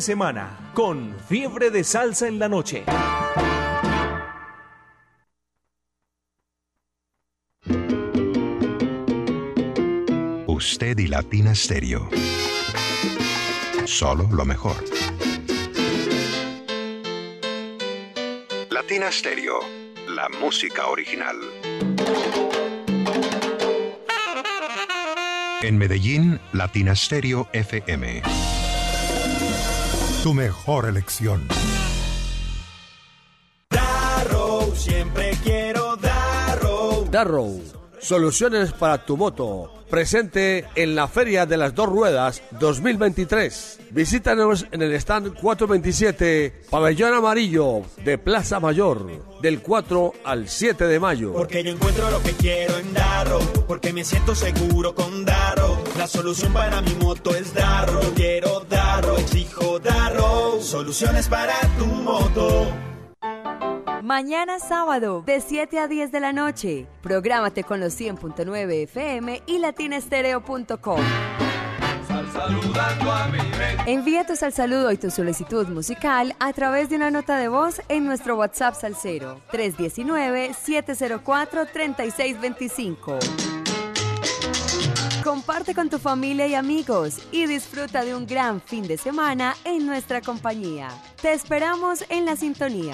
semana con Fiebre de Salsa en la Noche. Usted y Latina Stereo. Solo lo mejor. Latina Stereo, la música original. En Medellín, Latina Stereo FM tu mejor elección. Darrow, siempre quiero Darrow. Darrow, soluciones para tu moto. Presente en la Feria de las Dos Ruedas 2023. Visítanos en el stand 427, Pabellón Amarillo de Plaza Mayor, del 4 al 7 de mayo. Porque yo encuentro lo que quiero en Darrow, porque me siento seguro con Darrow. La solución para mi moto es Darrow. Quiero Darrow, exijo Soluciones para tu moto. Mañana sábado, de 7 a 10 de la noche. Prográmate con los 100.9 FM y latinestereo.com. Envía tu sal saludo y tu solicitud musical a través de una nota de voz en nuestro WhatsApp Salcero 319-704-3625. Comparte con tu familia y amigos y disfruta de un gran fin de semana en nuestra compañía. Te esperamos en la sintonía.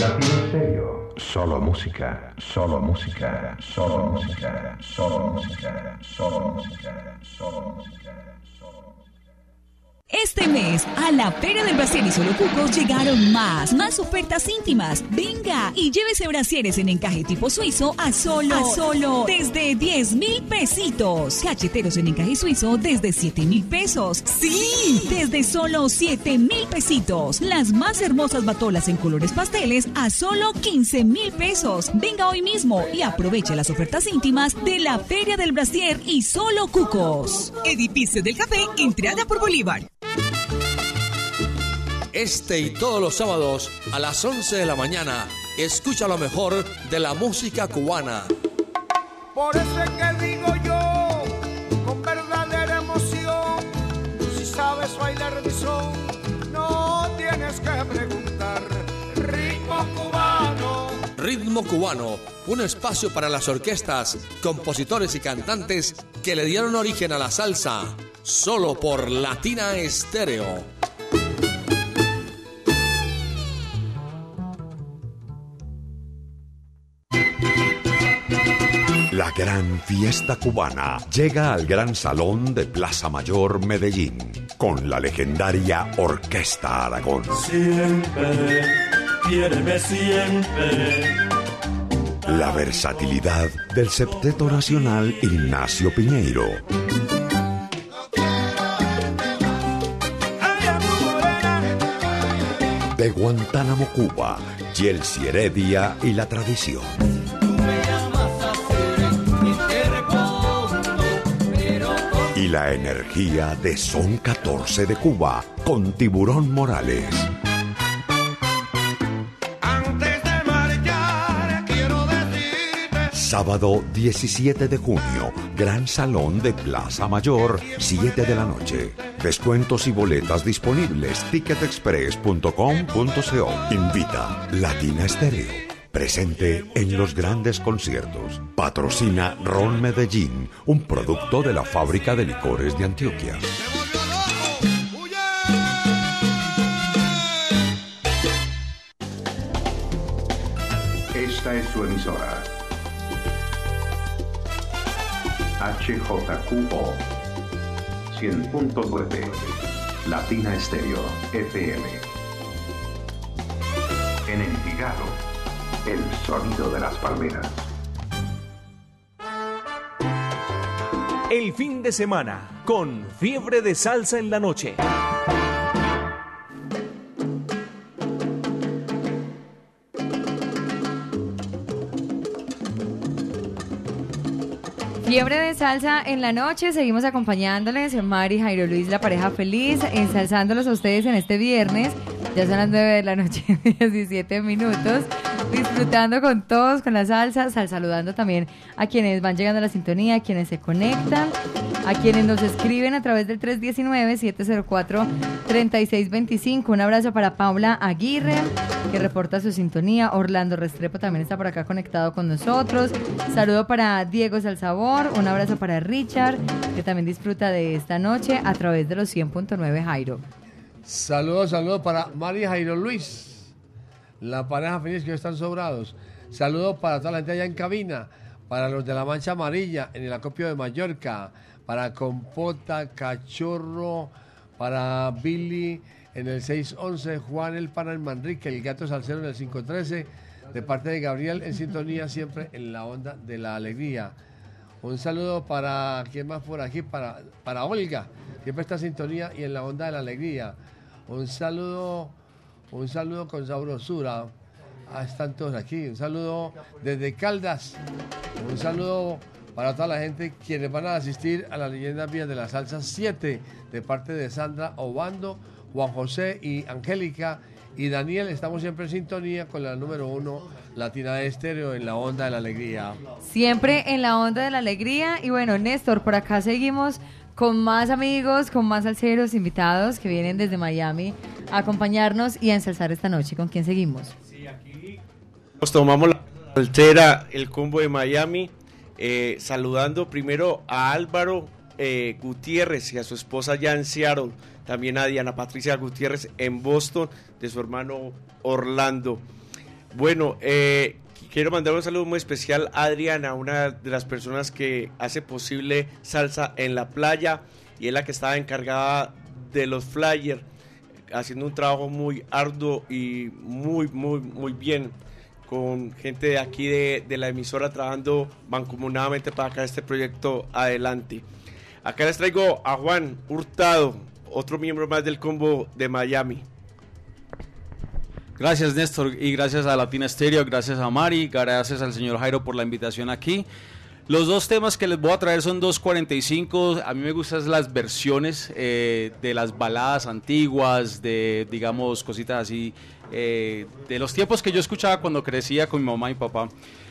Latino Stereo. Solo música, solo música, solo música, solo música, solo música, solo música. Este mes, a la Feria del Brasier y Solo Cucos llegaron más, más ofertas íntimas. Venga y llévese brasieres en encaje tipo suizo a solo, a solo, desde 10 mil pesitos. Cacheteros en encaje suizo desde 7 mil pesos. Sí, desde solo 7 mil pesitos. Las más hermosas batolas en colores pasteles a solo 15 mil pesos. Venga hoy mismo y aproveche las ofertas íntimas de la Feria del Brasier y Solo Cucos. Edificio del Café, entrada por Bolívar. Este y todos los sábados a las 11 de la mañana, escucha lo mejor de la música cubana. Por eso es que digo yo, con verdadera emoción, si sabes bailar mi son, no tienes que preguntar. Ritmo cubano. Ritmo cubano, un espacio para las orquestas, compositores y cantantes que le dieron origen a la salsa, solo por Latina Estéreo. Gran fiesta cubana llega al Gran Salón de Plaza Mayor Medellín con la legendaria Orquesta Aragón. Siempre, quiéreme siempre. La versatilidad del Septeto Nacional Ignacio Piñeiro. De Guantánamo, Cuba, Yelsi Heredia y la tradición. Y la energía de Son 14 de Cuba con Tiburón Morales. Antes de marchar, quiero decirte. Sábado 17 de junio, Gran Salón de Plaza Mayor, 7 de la noche. Descuentos y boletas disponibles. Ticketexpress.com.co. Invita Latina Estéreo. Presente en los grandes conciertos. Patrocina Ron Medellín, un producto de la fábrica de licores de Antioquia. Esta es su emisora. HJQO 100.9 Latina Estéreo FM. En Envigado, el sonido de las palmeras. El fin de semana con fiebre de salsa en la noche. Fiebre de salsa en la noche, seguimos acompañándoles, Mari, Jairo Luis, la pareja feliz, ensalzándolos a ustedes en este viernes, ya son las 9 de la noche, 17 minutos, disfrutando con todos, con la salsa, sal saludando también a quienes van llegando a la sintonía, a quienes se conectan, a quienes nos escriben a través del 319-704-3625, un abrazo para Paula Aguirre, que reporta su sintonía, Orlando Restrepo también está por acá conectado con nosotros, saludo para Diego Salsabor, un abrazo para Richard, que también disfruta de esta noche a través de los 100.9 Jairo. Saludos, saludos para María Jairo Luis, la pareja feliz que están sobrados. Saludos para toda la gente allá en cabina, para los de la Mancha Amarilla en el acopio de Mallorca, para Compota, Cachorro, para Billy en el 611, Juan el Pana en Manrique, el gato Salcero en el 513, de parte de Gabriel en sintonía siempre en la onda de la alegría. Un saludo para, ¿quién más por aquí? Para, para Olga, siempre está en sintonía y en la onda de la alegría. Un saludo, un saludo con sabrosura. Están todos aquí. Un saludo desde Caldas. Un saludo para toda la gente quienes van a asistir a la leyenda Vías de la Salsa 7 de parte de Sandra Obando, Juan José y Angélica y Daniel. Estamos siempre en sintonía con la número uno Latina de Estéreo en la onda de la alegría. Siempre en la onda de la alegría. Y bueno, Néstor, por acá seguimos con más amigos, con más salseros invitados que vienen desde Miami a acompañarnos y a ensalzar esta noche. ¿Con quién seguimos? Nos tomamos la altera, el combo de Miami, eh, saludando primero a Álvaro eh, Gutiérrez y a su esposa ya en Seattle, también a Diana Patricia Gutiérrez en Boston, de su hermano Orlando. Bueno, eh, quiero mandar un saludo muy especial a Adriana, una de las personas que hace posible salsa en la playa y es la que estaba encargada de los flyers, haciendo un trabajo muy arduo y muy, muy, muy bien con gente de aquí de, de la emisora trabajando mancomunadamente para sacar este proyecto adelante. Acá les traigo a Juan Hurtado, otro miembro más del combo de Miami. Gracias Néstor y gracias a Latina Stereo, gracias a Mari, gracias al señor Jairo por la invitación aquí. Los dos temas que les voy a traer son 245. A mí me gustan las versiones eh, de las baladas antiguas, de digamos cositas así, eh, de los tiempos que yo escuchaba cuando crecía con mi mamá y papá.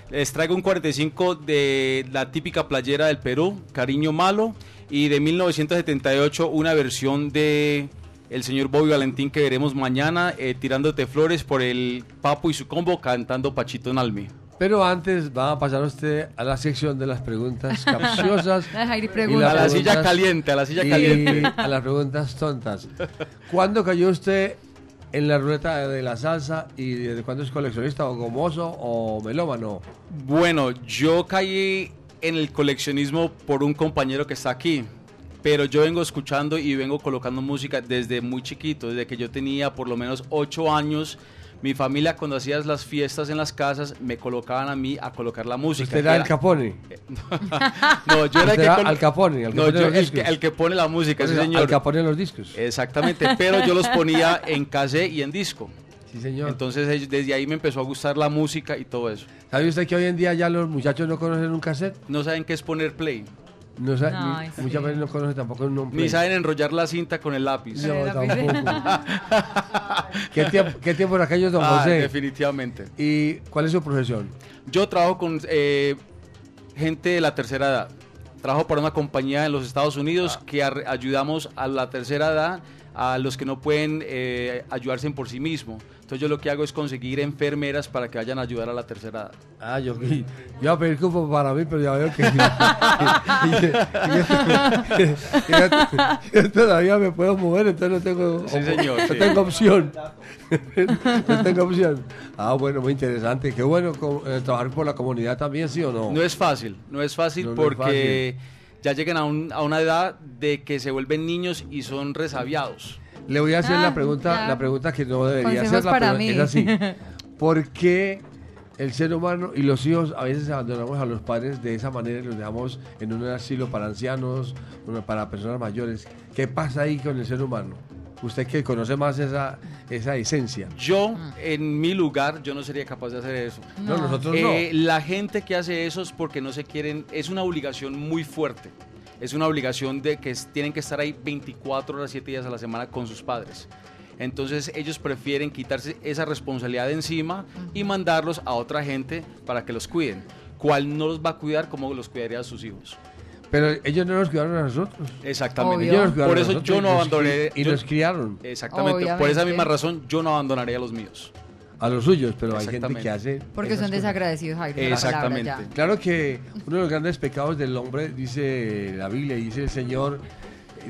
Les traigo un 45 de la típica playera del Perú, Cariño Malo, y de 1978 una versión de el señor Bobby Valentín que veremos mañana, eh, tirándote flores por el Papo y su combo cantando Pachito Nalmi. Pero antes va a pasar usted a la sección de las preguntas capciosas. Y pregunta. las A la silla preguntas- caliente, a la silla y caliente. A las preguntas tontas. ¿Cuándo cayó usted en la ruleta de la salsa y desde cuándo es coleccionista o gomoso o melómano? Bueno, yo caí en el coleccionismo por un compañero que está aquí, pero yo vengo escuchando y vengo colocando música desde muy chiquito, desde que yo tenía por lo menos 8 años. Mi familia cuando hacías las fiestas en las casas me colocaban a mí a colocar la música. ¿Usted era el Capone? No, yo era el que, era Al Capone, al No, yo el que, el que pone la música, sí señor. Al Capone los discos. Exactamente, pero yo los ponía en cassette y en disco. Sí, señor. Entonces desde ahí me empezó a gustar la música y todo eso. ¿Sabe usted que hoy en día ya los muchachos no conocen un cassette? No saben qué es poner play. No ni- muchas sí. veces no conocen tampoco un Ni saben enrollar la cinta con el lápiz. No, tampoco. ¿Qué tiempo, qué tiempo aquellos, don Ah, José? definitivamente. ¿Y cuál es su profesión? Yo trabajo con eh, gente de la tercera edad. Trabajo para una compañía en los Estados Unidos que ar- ayudamos a la tercera edad, a los que no pueden eh, ayudarse por sí mismos. Entonces yo lo que hago es conseguir enfermeras para que vayan a ayudar a la tercera edad. Ah, yo, yo iba a pedir cupo para mí, pero ya veo que, yo todavía me puedo mover, entonces no tengo, Sí, señor, no sí. tengo opción. no tengo opción. Ah, bueno, muy interesante. Qué bueno eh, trabajar por la comunidad también, ¿sí o no? No es fácil, no es fácil No, no es porque ya llegan a, un- a una edad de que se vuelven niños y son resabiados. Le voy a hacer Ah, la pregunta, ya. la pregunta que no debería Consejos hacerla, para mí. es así. ¿Por qué el ser humano y los hijos a veces abandonamos a los padres de esa manera y los dejamos en un asilo para ancianos, para personas mayores? ¿Qué pasa ahí con el ser humano? Usted que conoce más esa, esa esencia. Yo, en mi lugar, yo no sería capaz de hacer eso. No, nosotros Eh, no. La gente que hace eso es porque no se quieren, es una obligación muy fuerte. Es una obligación de que tienen que estar ahí 24 horas, 7 días a la semana con sus padres. Entonces ellos prefieren quitarse esa responsabilidad de encima y mandarlos a otra gente para que los cuiden. ¿Cuál no los va a cuidar como los cuidaría a sus hijos? Pero ellos no nos cuidaron a nosotros. Exactamente. Ellos nos cuidaron Por a eso nosotros yo no abandoné. Y yo- nos criaron. Exactamente. Por esa misma razón, yo no abandonaría a los míos. A los suyos, pero hay gente Exactamente. que hace. Porque son cosas. desagradecidos, Jairo. la palabra. Claro que uno de los grandes pecados del hombre, dice la Biblia, dice el Señor,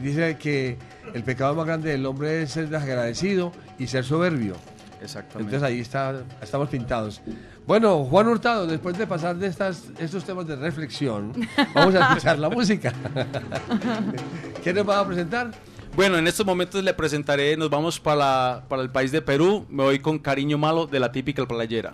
dice que el pecado más grande del hombre es ser desagradecido y ser soberbio. Exactamente. Entonces ahí está, estamos pintados. Bueno, Juan Hurtado, después de pasar de estas, estos temas de reflexión, vamos a escuchar la música. ¿Qué nos va a presentar? Bueno, en estos momentos le presentaré, nos vamos para, para el país de Perú, me voy con Cariño Malo de la típica playera.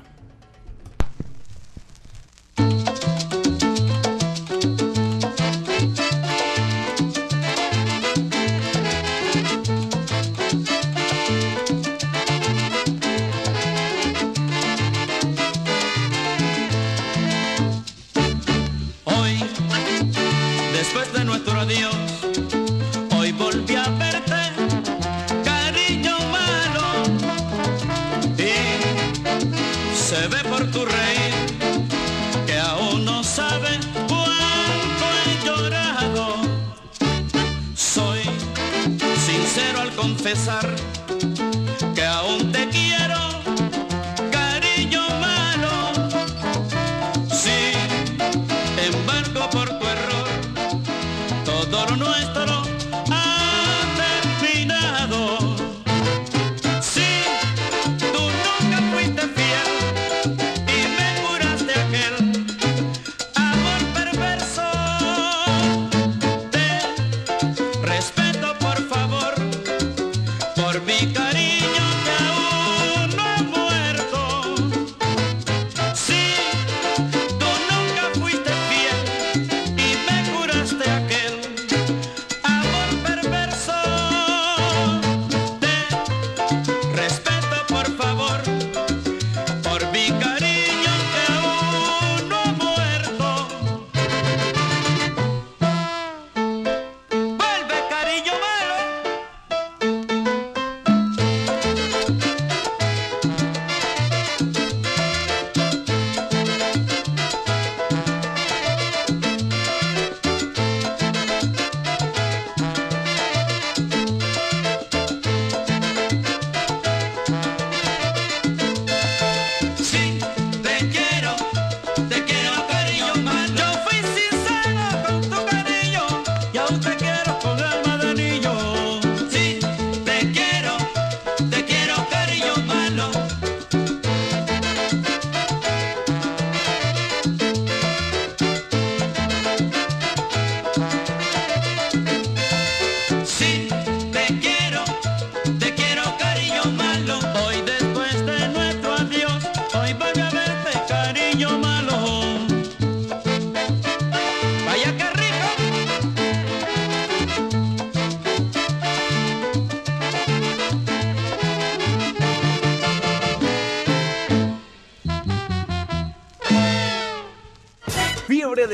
pesar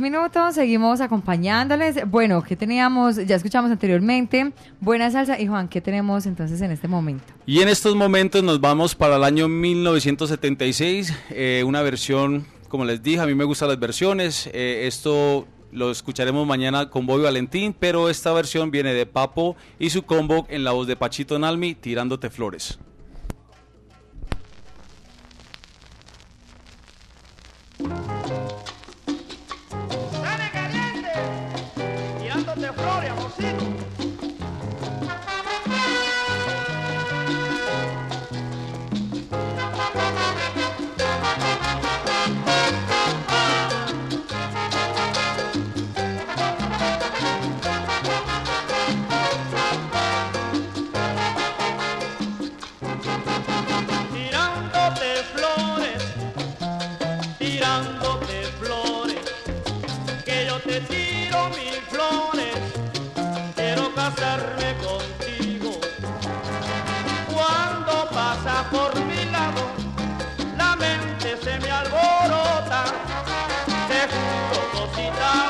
minutos, seguimos acompañándoles. Bueno, ¿qué teníamos? Ya escuchamos anteriormente. Buena salsa. Y Juan, ¿qué tenemos entonces en este momento? Y en estos momentos nos vamos para el año 1976, eh, una versión, como les dije, a mí me gustan las versiones. Eh, esto lo escucharemos mañana con Bobby Valentín, pero esta versión viene de Papo y su combo en la voz de Pachito Nalmi, Tirándote Flores. por mi lado, la mente se me alborota, te juro cosita.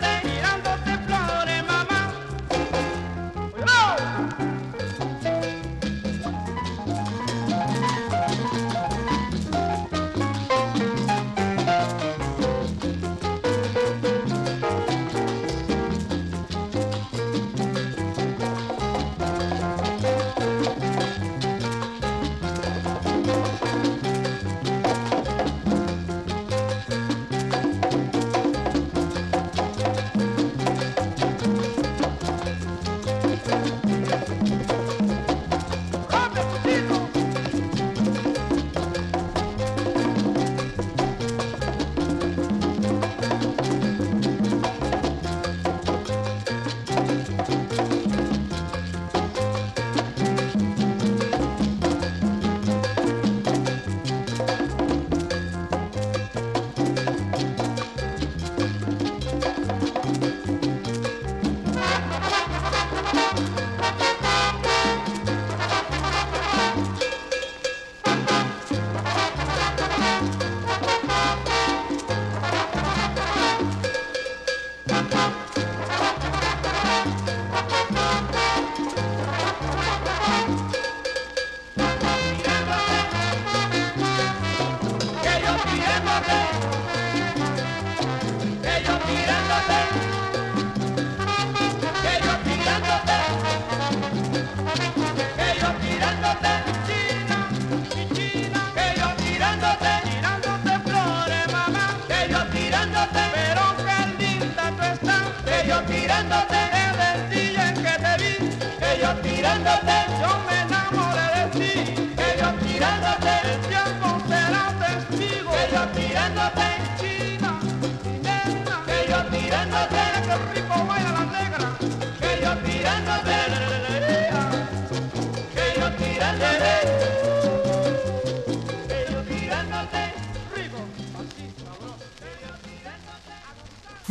birthday.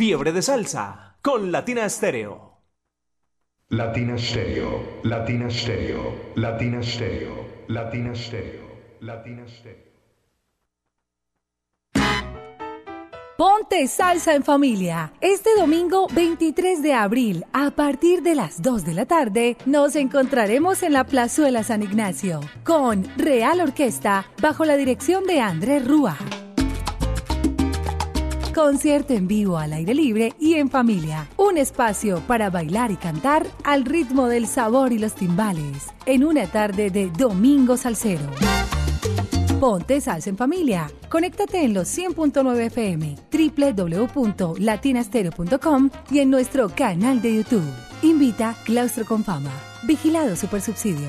Fiebre de salsa con Latina Estéreo. Latina Stereo, Latina Stereo, Latina Stereo, Latina Stereo, Latina Stereo. Ponte salsa en familia. Este domingo 23 de abril, a partir de las 2 de la tarde, nos encontraremos en la Plazuela San Ignacio con Real Orquesta bajo la dirección de Andrés Rúa. Concierto en vivo al aire libre y en familia. Un espacio para bailar y cantar al ritmo del sabor y los timbales. En una tarde de Domingo Salsero. Ponte salsa en familia. Conéctate en los 100.9 FM, www.latinastereo.com y en nuestro canal de YouTube. Invita Claustro con Fama. Vigilado Supersubsidio.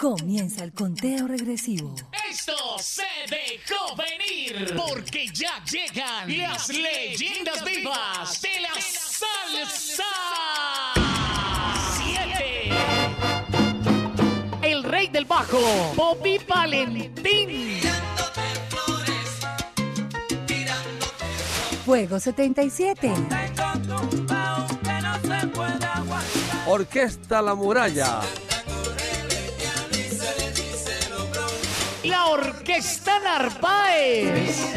Comienza el conteo regresivo. Esto se dejó venir porque ya llegan las leyendas vivas de la salsa. Siete. El rey del bajo, Bobby Valentín. Fuego 77. Orquesta La Muralla. La orquesta Narváez.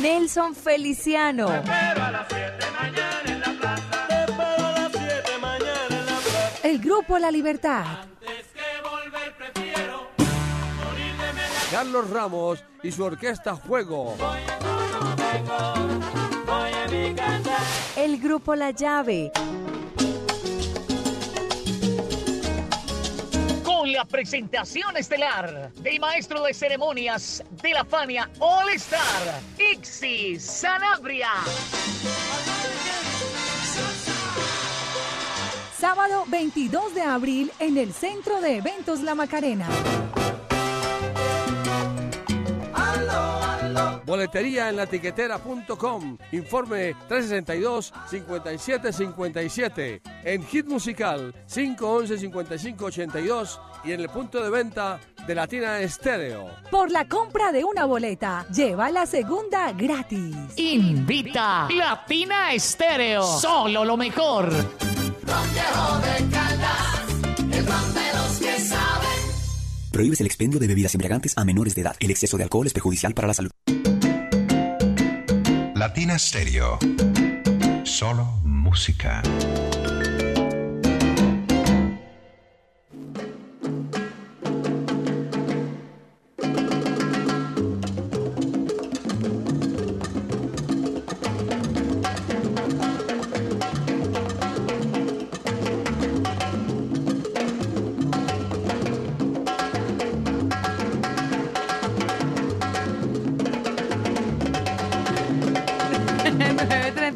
Nelson Feliciano. El grupo La Libertad. Carlos Ramos y su orquesta Juego. El grupo La Llave. La presentación estelar del maestro de ceremonias de la Fania All Star, Ixi Sanabria. Sábado 22 de abril en el Centro de Eventos La Macarena. Boletería en latiquetera.com. Informe 362-5757. En Hit Musical 511-5582 y en el punto de venta de Latina Estéreo. Por la compra de una boleta, lleva la segunda gratis. Invita Latina Estéreo. Solo lo mejor. Prohíbes el expendio de bebidas embriagantes a menores de edad. El exceso de alcohol es perjudicial para la salud. Latina Stereo. Solo música.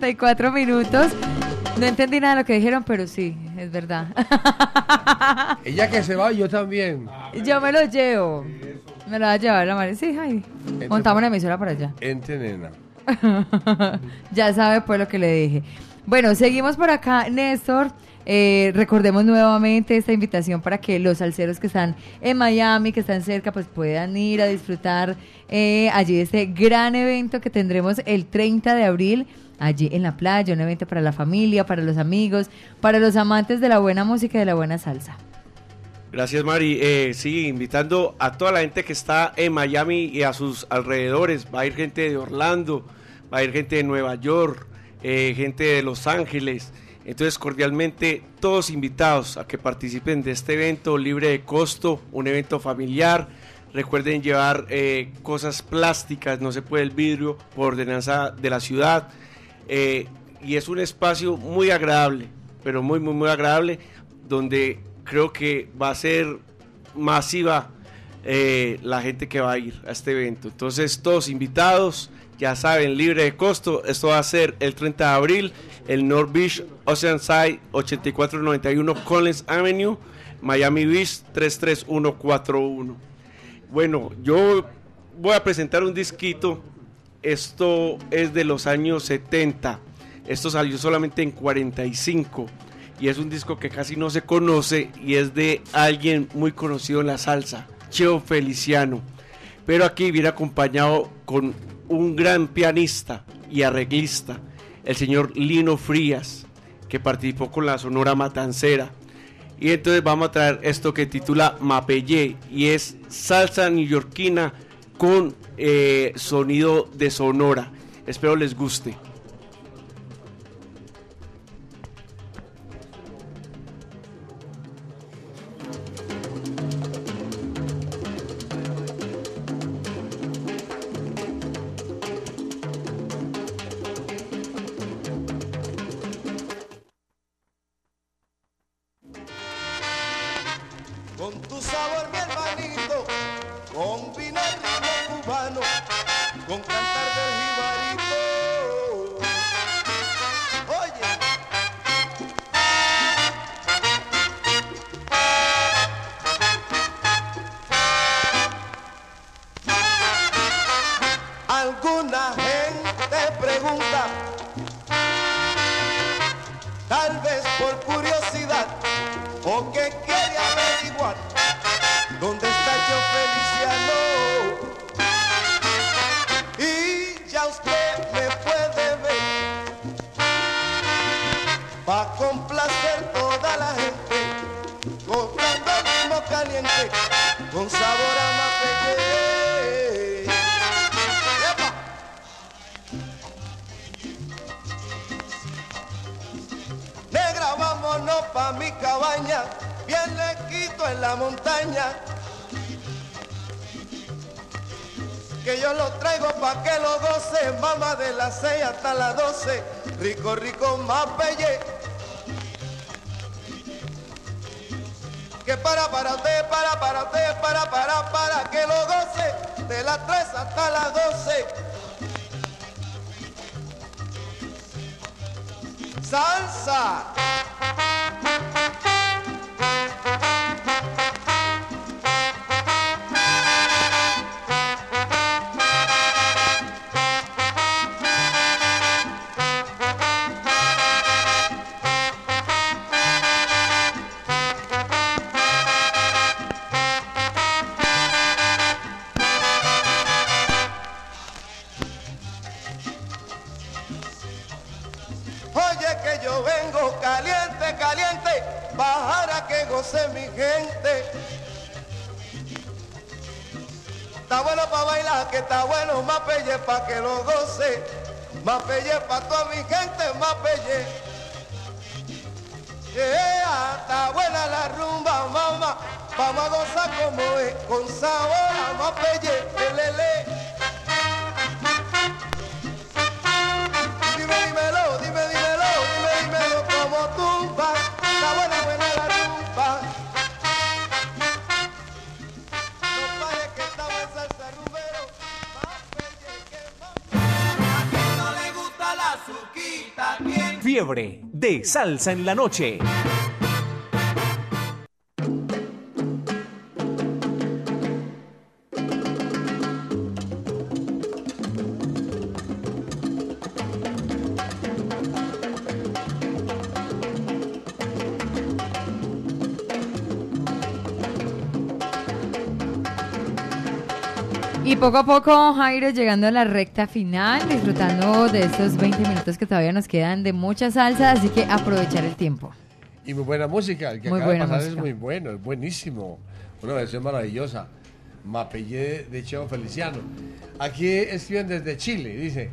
Nueve treinta y cuatro minutos. No entendí nada de lo que dijeron, pero sí, es verdad. Ella que se va, yo también. Yo me lo llevo. Me lo va a llevar la madre. Sí, ay. Montamos una emisora para allá. Ente, nena. ya sabe pues lo que le dije. Bueno, seguimos por acá, Néstor. Eh, recordemos nuevamente esta invitación para que los salseros que están en Miami, que están cerca, pues puedan ir a disfrutar eh, allí de este gran evento que tendremos el 30 de abril allí en la playa, un evento para la familia, para los amigos, para los amantes de la buena música y de la buena salsa. Gracias, Mari. Eh, sí, invitando a toda la gente que está en Miami y a sus alrededores. Va a ir gente de Orlando, va a ir gente de Nueva York, eh, gente de Los Ángeles. Entonces, cordialmente, todos invitados a que participen de este evento libre de costo, un evento familiar. Recuerden llevar eh, cosas plásticas, no se puede el vidrio por ordenanza de la ciudad. Eh, y es un espacio muy agradable, pero muy, muy, muy agradable, donde creo que va a ser masiva eh, la gente que va a ir a este evento. Entonces, todos invitados, ya saben, libre de costo. Esto va a ser el 30 de abril, el North Beach Oceanside 8491 Collins Avenue, Miami Beach 33141. Bueno, yo voy a presentar un disquito. Esto es de los años 70. Esto salió solamente en 45 y es un disco que casi no se conoce y es de alguien muy conocido en la salsa, Cheo Feliciano. Pero aquí viene acompañado con un gran pianista y arreglista, el señor Lino Frías, que participó con la Sonora Matancera. Y entonces vamos a traer esto que titula Mapellé y es salsa neoyorquina con eh, sonido de sonora. Espero les guste. Sabor a más pelle, lele. Dime, dímelo, dime, dímelo, dime, dímelo como tumba. Está buena, buena la rumba. No pares que estaba en salsa rumbero. no le gusta la suquita, Fiebre de salsa en la noche. Poco a poco, Jairo, llegando a la recta final, disfrutando de estos 20 minutos que todavía nos quedan de mucha salsa, así que aprovechar el tiempo. Y muy buena música. El que Muy acaba de pasar música. es muy bueno, es buenísimo. Una versión maravillosa. Mapellé de Cheo Feliciano. Aquí escriben desde Chile, dice.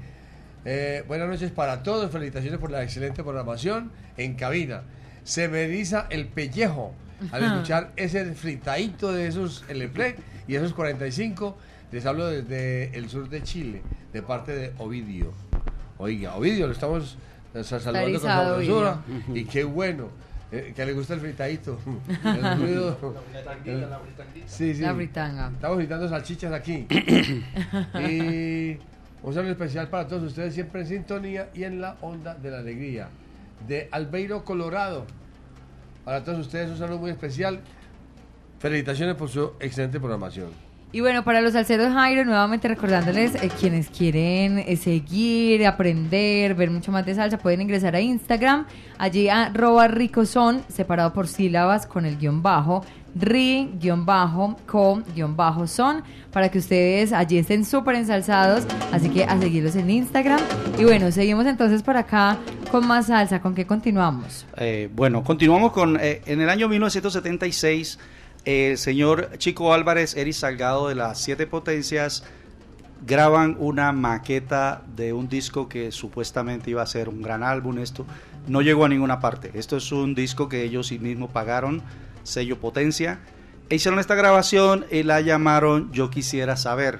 eh, buenas noches para todos, felicitaciones por la excelente programación en cabina. Se me eriza el pellejo al escuchar ese fritadito de esos LP y esos 45. Les hablo desde el sur de Chile, de parte de Ovidio. Oiga, Ovidio, lo estamos eh, saludando con erizado, sabrosura. Y qué bueno, eh, que le gusta el fritadito. El ruido. Sí, sí. La fritanga. Estamos gritando salchichas aquí. y un saludo especial para todos ustedes, siempre en sintonía y en la onda de la alegría. De Albeiro, Colorado. Para todos ustedes, un saludo muy especial. Felicitaciones por su excelente programación. Y bueno, para los salseros Jairo, nuevamente recordándoles, eh, quienes quieren eh, seguir, aprender, ver mucho más de salsa, pueden ingresar a Instagram, allí arroba ricozón, separado por sílabas con el guion bajo, ri, guion bajo, co, guion bajo, son, para que ustedes allí estén súper ensalzados, así que a seguirlos en Instagram. Y bueno, seguimos entonces por acá con más salsa, ¿con qué continuamos? Eh, bueno, continuamos con. en el año 1976, el señor Chico Álvarez, Eric Salgado de las Siete Potencias graban una maqueta de un disco que supuestamente iba a ser un gran álbum. Esto no llegó a ninguna parte. Esto es un disco que ellos sí mismos pagaron, sello Potencia. E hicieron esta grabación y la llamaron Yo Quisiera Saber.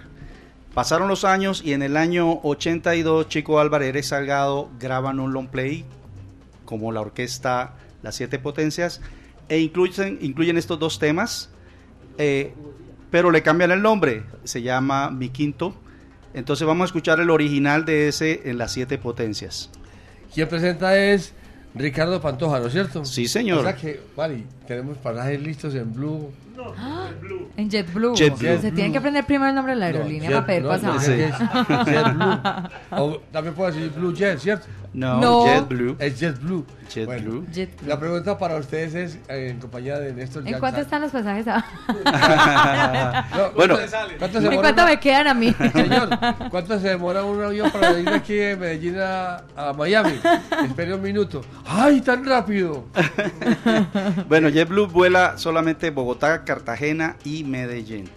Pasaron los años y en el año 82 Chico Álvarez, Eric Salgado graban un long play como la orquesta Las Siete Potencias e incluyen, incluyen estos dos temas, eh, pero le cambian el nombre, se llama Mi Quinto. Entonces vamos a escuchar el original de ese en Las Siete Potencias. Quien presenta es Ricardo Pantoja, ¿no es cierto? Sí, señor. O sea que, Mari, tenemos pasajes listos en Blue. En JetBlue. JetBlue. Se tienen que aprender primero el nombre de la aerolínea Jet- para pedir no, pasaje. no, es JetBlue. O también puedo decir Blue Jet, ¿cierto? No, No. JetBlue. Es JetBlue. JetBlue. Bueno, La pregunta para ustedes es, eh, en compañía de Néstor ¿En cuánto están los pasajes? No, Bueno. ¿cuánto se ¿En demora cuánto me quedan a mí? Señor, ¿cuánto se demora un avión para ir de aquí de Medellín a, a Miami? Espere un minuto. ¡Ay, tan rápido! Bueno, JetBlue vuela solamente Bogotá, Cartagena y Medellín.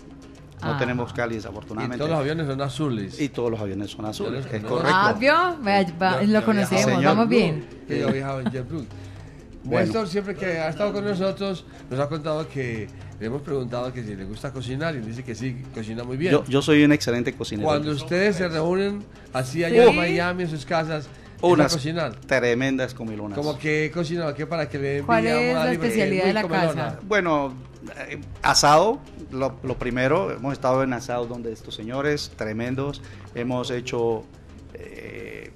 No Ah. tenemos Cali, Y desafortunadamente. todos los aviones son azules. Y todos los aviones son azules, es no. correcto. Ah, ¿vio? Yo- lo yo conocemos, vamos bien. que yo viajaba en JetBlue. Bueno. Néstor, siempre que ha estado con nosotros, nos ha contado que le hemos preguntado que si le gusta cocinar y dice que sí, cocina muy bien. Yo, yo soy un excelente cocinero. Cuando ustedes se reúnen así allá Uh. en Miami, en sus casas, Unas ¿es a cocinar? tremendas comilonas. Como que cocinado, que para que le den ¿Cuál es la especialidad de la comelona. casa? Bueno, eh, asado, lo, lo primero, hemos estado en asado donde estos señores tremendos, hemos hecho... eh,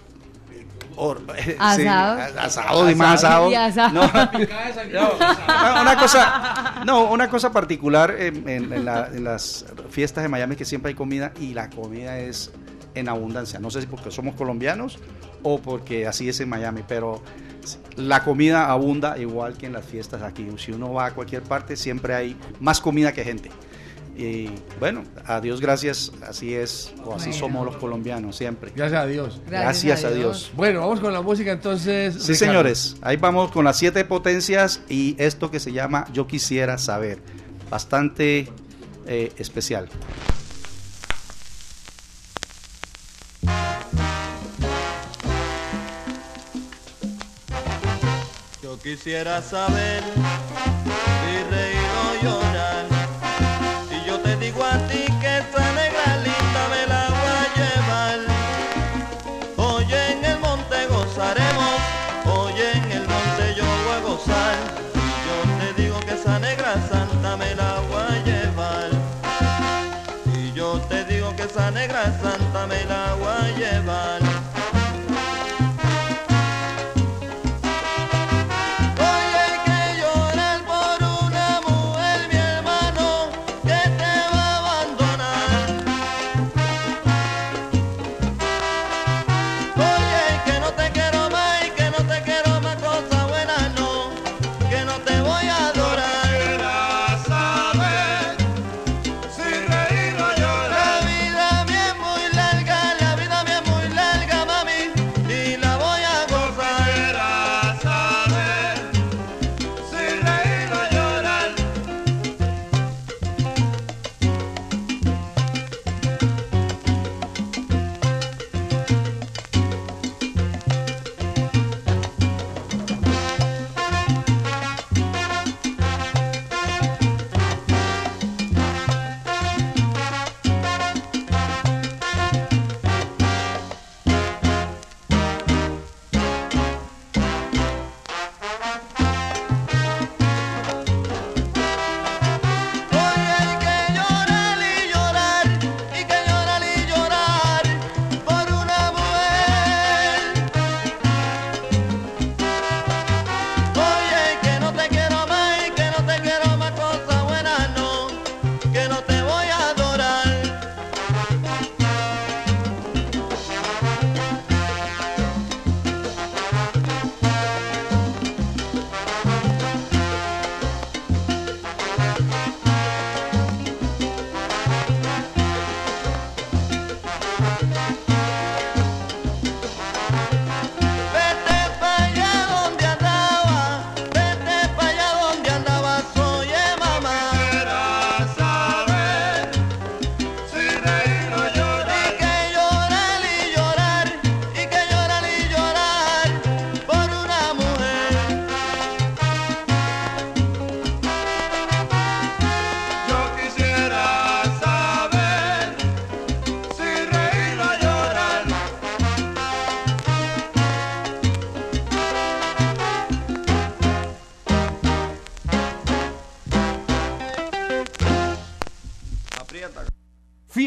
or- sí, Asado. asado y más asado. Y asado. No, no, una cosa, no, una cosa particular en, en- en la- en las fiestas de Miami que siempre hay comida y la comida es en abundancia. No sé si porque somos colombianos o porque así es en Miami, pero la comida abunda igual que en las fiestas aquí. Si uno va a cualquier parte siempre hay más comida que gente. Y bueno, a Dios gracias, así es, o así Bueno. somos los colombianos siempre. Gracias a Dios. Gracias, a Dios. Bueno, vamos con la música entonces. Sí, Ricardo. señores, ahí vamos con las siete potencias y esto que se llama Yo quisiera saber. Bastante eh, especial. Quisiera saber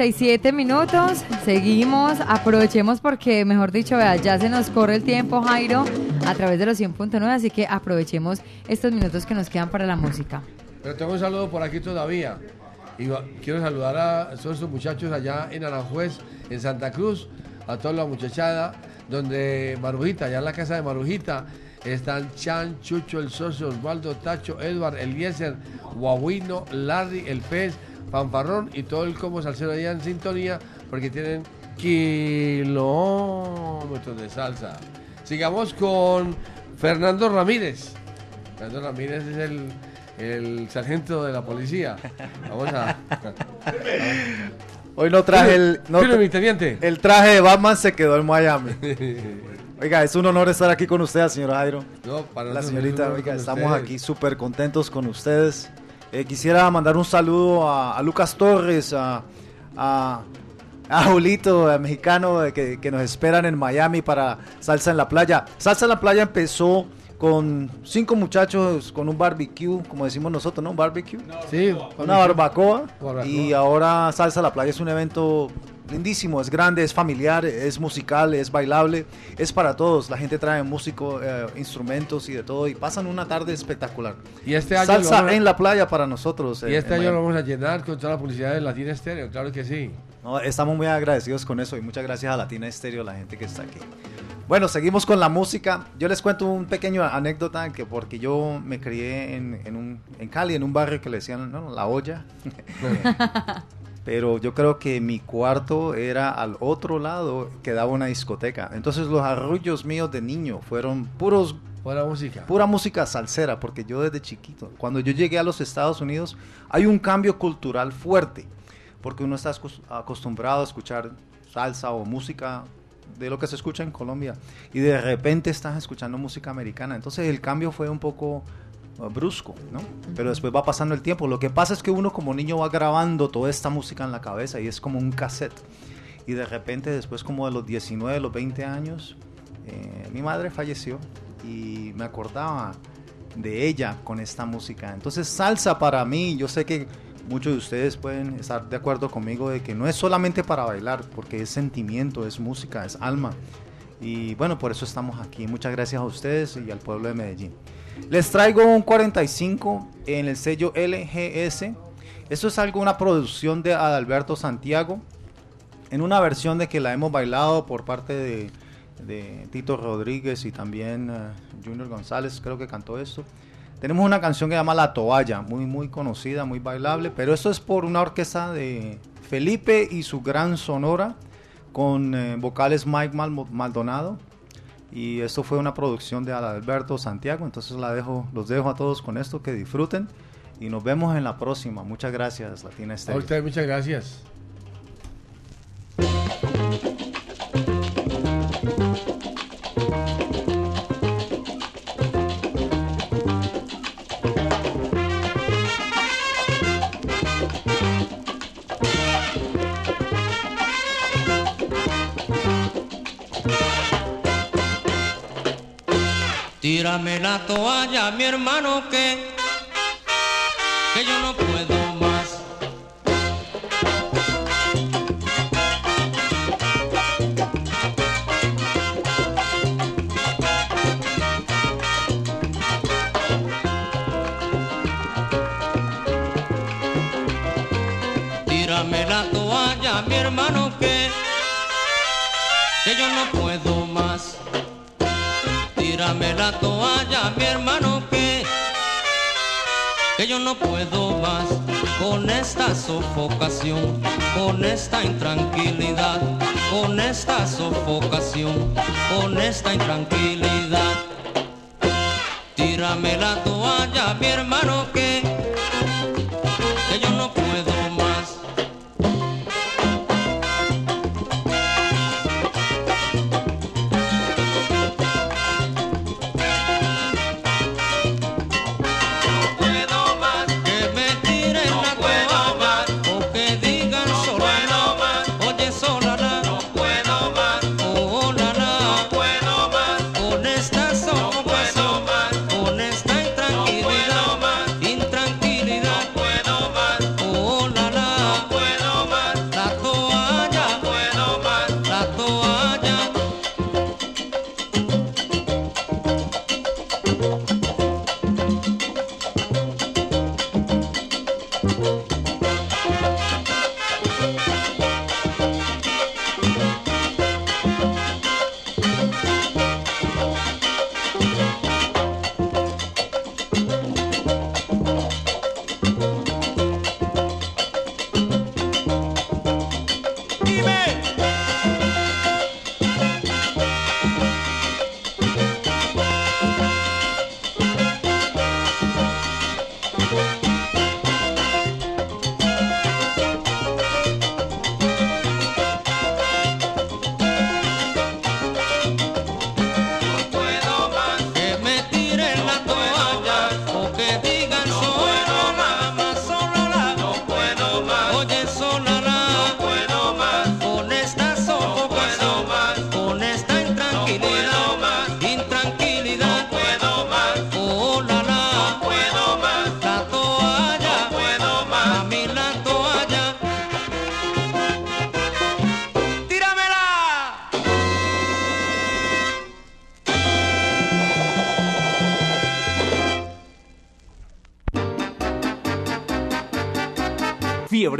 Nueve 47 minutos, seguimos, aprovechemos porque, mejor dicho, vea, ya se nos corre el tiempo, Jairo, a través de los 100.9, así que aprovechemos estos minutos que nos quedan para la música. Pero tengo un saludo por aquí todavía. Y quiero saludar a todos estos muchachos allá en Aranjuez, en Santa Cruz, a toda la muchachada, donde Marujita, allá en la casa de Marujita, están Chan, Chucho, el socio, Osvaldo, Tacho, Edward, Eliezer, Guaguino, Larry, el pez, Fanfarrón y todo el combo salsero allá en sintonía, porque tienen kilómetros de salsa. Sigamos con Fernando Ramírez. Fernando Ramírez es el, el sargento de la policía. Vamos a. Hoy no traje el. No mi teniente. El traje de Batman se quedó en Miami. Oiga, es un honor estar aquí con usted, señor Jairo. No, para La señorita, oiga, estamos ustedes. aquí súper contentos con ustedes. Eh, quisiera mandar un saludo a, a Lucas Torres, a, a, a Julito, el mexicano, eh, que, que nos esperan en Miami para Salsa en la Playa. Salsa en la Playa empezó con cinco muchachos con un barbecue, como decimos nosotros, ¿no? Un barbecue. Sí, Una barbacoa. Barbacoa. Y ahora Salsa a la Playa es un evento lindísimo, es grande, es familiar, es musical, es bailable, es para todos. La gente trae músico, eh, instrumentos y de todo y pasan una tarde espectacular. Y este año Salsa a- en la playa para nosotros. Y eh, este en año lo vamos a llenar con toda la publicidad de Latina Estéreo, claro que sí. No, estamos muy agradecidos con eso y muchas gracias a Latina Estéreo, la gente que está aquí. Bueno, seguimos con la música. Yo les cuento un pequeño anécdota que porque yo me crié en, en, un, en Cali, en un barrio que le decían no, La Olla. Pero yo creo que mi cuarto era al otro lado, que daba una discoteca. Entonces los arrullos míos de niño fueron puros... Pura música. Pura música salsera, porque yo desde chiquito, cuando yo llegué a los Estados Unidos, hay un cambio cultural fuerte, porque uno está acos- acostumbrado a escuchar salsa o música de lo que se escucha en Colombia, y de repente estás escuchando música americana. Entonces el cambio fue un poco brusco, ¿no? Pero después va pasando el tiempo. Lo que pasa es que uno como niño va grabando toda esta música en la cabeza y es como un cassette. Y de repente después como de los 19, los 20 años, eh, mi madre falleció y me acordaba de ella con esta música. Entonces salsa para mí, yo sé que muchos de ustedes pueden estar de acuerdo conmigo de que no es solamente para bailar, porque es sentimiento, es música, es alma. Y bueno, por eso estamos aquí. Muchas gracias a ustedes y al pueblo de Medellín. Les traigo un 45 en el sello LGS. Esto es algo, una producción de Adalberto Santiago, en una versión de que la hemos bailado por parte de, Tito Rodríguez y también eh, Junior González, creo que cantó esto. Tenemos una canción que se llama La Toalla, muy muy conocida, muy bailable, pero esto es por una orquesta de Felipe y su gran sonora con eh, vocales Mike Mal- Maldonado. Y esto fue una producción de Adalberto Santiago, entonces la dejo, los dejo a todos con esto, que disfruten y nos vemos en la próxima. Muchas gracias, Latina A usted muchas gracias. Tírame la toalla, mi hermano, que, que yo no puedo más. Tírame la toalla, mi hermano, que, que yo no puedo más. Tírame la toalla, mi hermano, que, que yo no puedo más con esta sofocación, con esta intranquilidad, con esta sofocación, con esta intranquilidad. Tírame la toalla, mi hermano,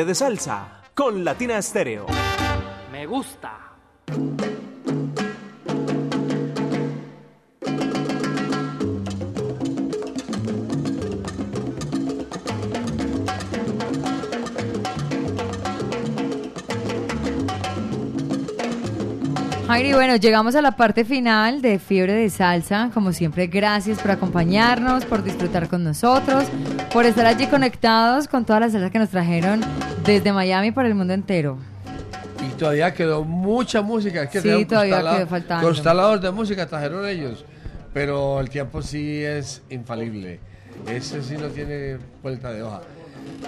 De Salsa con Latina Estéreo. Me gusta. Jairi, bueno, llegamos a la parte final de Fiebre de Salsa. Como siempre, gracias por acompañarnos, por disfrutar con nosotros, por estar allí conectados con todas las salsas que nos trajeron desde Miami para el mundo entero. Y todavía quedó mucha música. Es que Sí, todavía quedó faltando. Constaladores de música trajeron ellos. Pero el tiempo sí es infalible. Ese sí no tiene vuelta de hoja.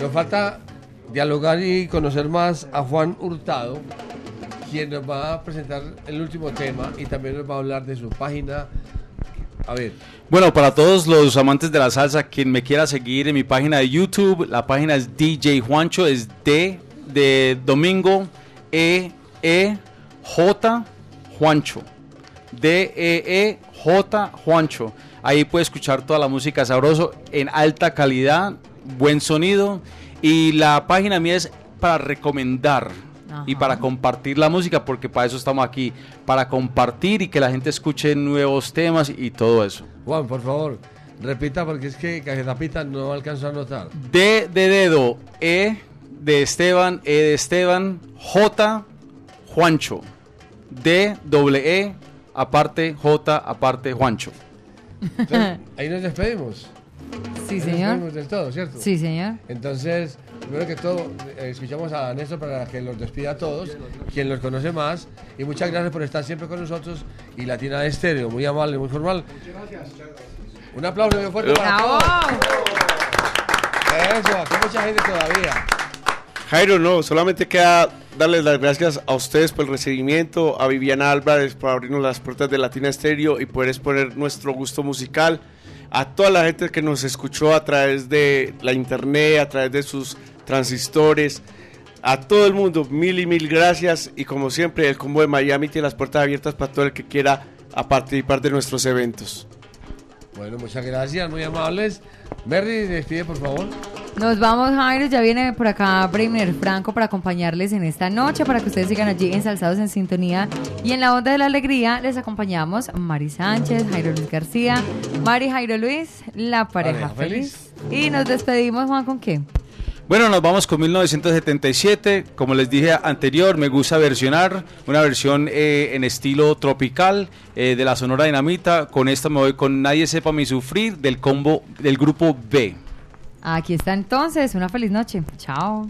Nos falta dialogar y conocer más a Juan Hurtado, quien nos va a presentar el último tema y también nos va a hablar de su página. A ver, Bueno, para todos los amantes de la salsa, quien me quiera seguir en mi página de YouTube, la página es DJ Juancho, es D de Domingo, E, E, J, Juancho. D, E, E, J, Juancho. Ahí puede escuchar toda la música sabroso en alta calidad, buen sonido. Y la página mía es para recomendar y para compartir la música, porque para eso estamos aquí, para compartir y que la gente escuche nuevos temas y todo eso. Juan, por favor, repita porque es que Cajetapita no alcanzó a notar. D de dedo, E de Esteban, E de Esteban, J, Juancho. D, doble E, aparte J, aparte Juancho. Entonces, ahí nos despedimos. Sí, Nos señor. despedimos del todo, ¿cierto? Sí, señor. Entonces, primero que todo, eh, escuchamos a Néstor para que los despida a todos, quien los conoce más. Y muchas gracias por estar siempre con nosotros. Y Latina de Estéreo, muy amable, muy formal. Un aplauso muy fuerte para ¡Bravo! todos. Eso, aquí mucha gente todavía. Jairo, no, solamente queda darles las gracias a ustedes por el recibimiento, a Viviana Álvarez por abrirnos las puertas de Latina Estéreo y poder exponer nuestro gusto musical, a toda la gente que nos escuchó a través de la internet, a través de sus transistores, a todo el mundo, mil y mil gracias y como siempre el combo de Miami tiene las puertas abiertas para todo el que quiera a participar de nuestros eventos. Bueno, muchas gracias, muy amables. Merry, despide por favor. Nos vamos, Jairo. Ya viene por acá Bremer Franco para acompañarles en esta noche, para que ustedes sigan allí ensalzados en sintonía. Y en la onda de la alegría les acompañamos Mari Sánchez, Jairo Luis García, Mari Jairo Luis, la pareja Pareja feliz. Y nos despedimos, Juan, ¿con qué? Bueno, nos vamos con 1977. Como les dije anterior, me gusta versionar una versión eh, en estilo tropical eh, de la Sonora Dinamita. Con esta me voy con Nadie sepa mi sufrir del combo del grupo B. Aquí está entonces. Una feliz noche. Chao.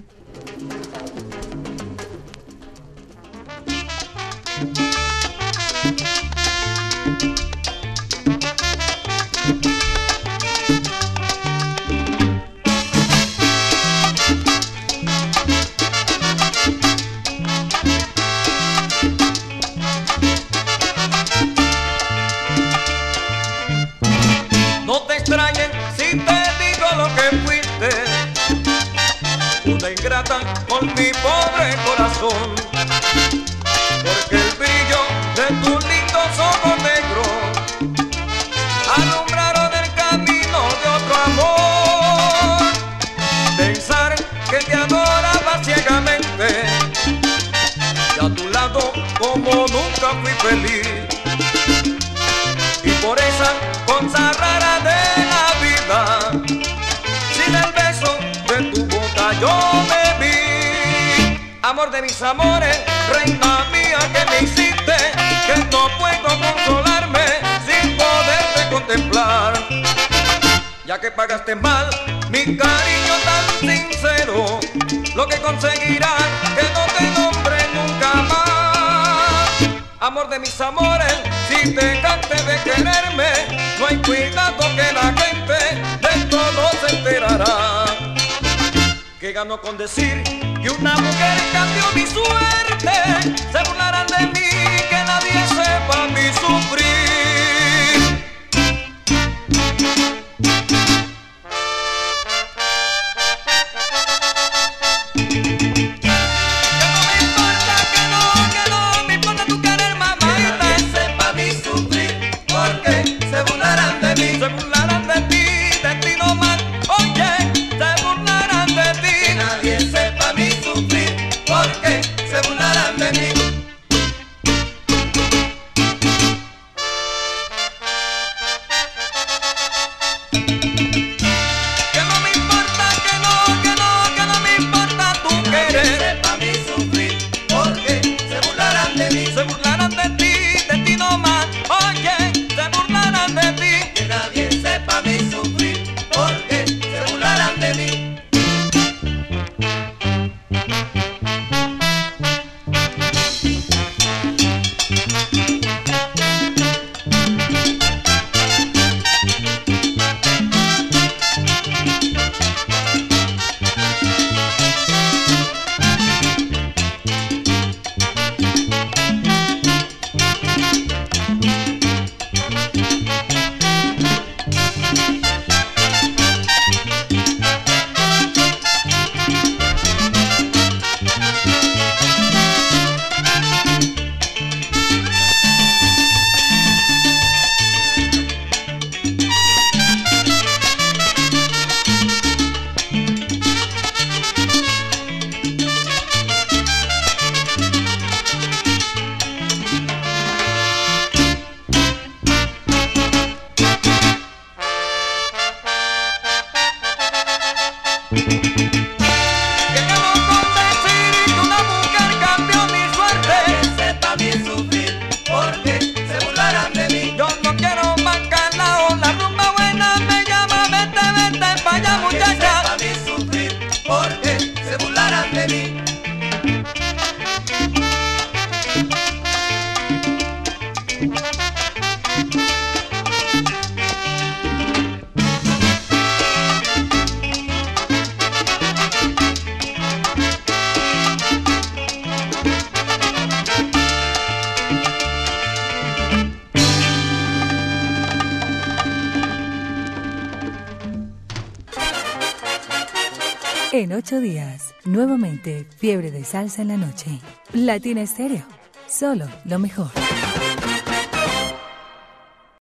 Con mi pobre corazón. Porque el brillo de tus lindos ojos negros alumbraron el camino de otro amor. Pensar que te adoraba ciegamente. Y a tu lado como nunca fui feliz. Y por esa cosa rara de Amor de mis amores, reina mía que me hiciste, que no puedo consolarme sin poderte contemplar. Ya que pagaste mal mi cariño tan sincero, lo que conseguirás que no te nombre nunca más. Amor de mis amores, si te cante de quererme, no hay cuidado que la gente de todo se enterará. Que ganó con decir que una mujer cambió mi suerte, se burlarán de mí, que nadie sepa mi sufrir. Salsa en la noche. Latina Estéreo, solo lo mejor.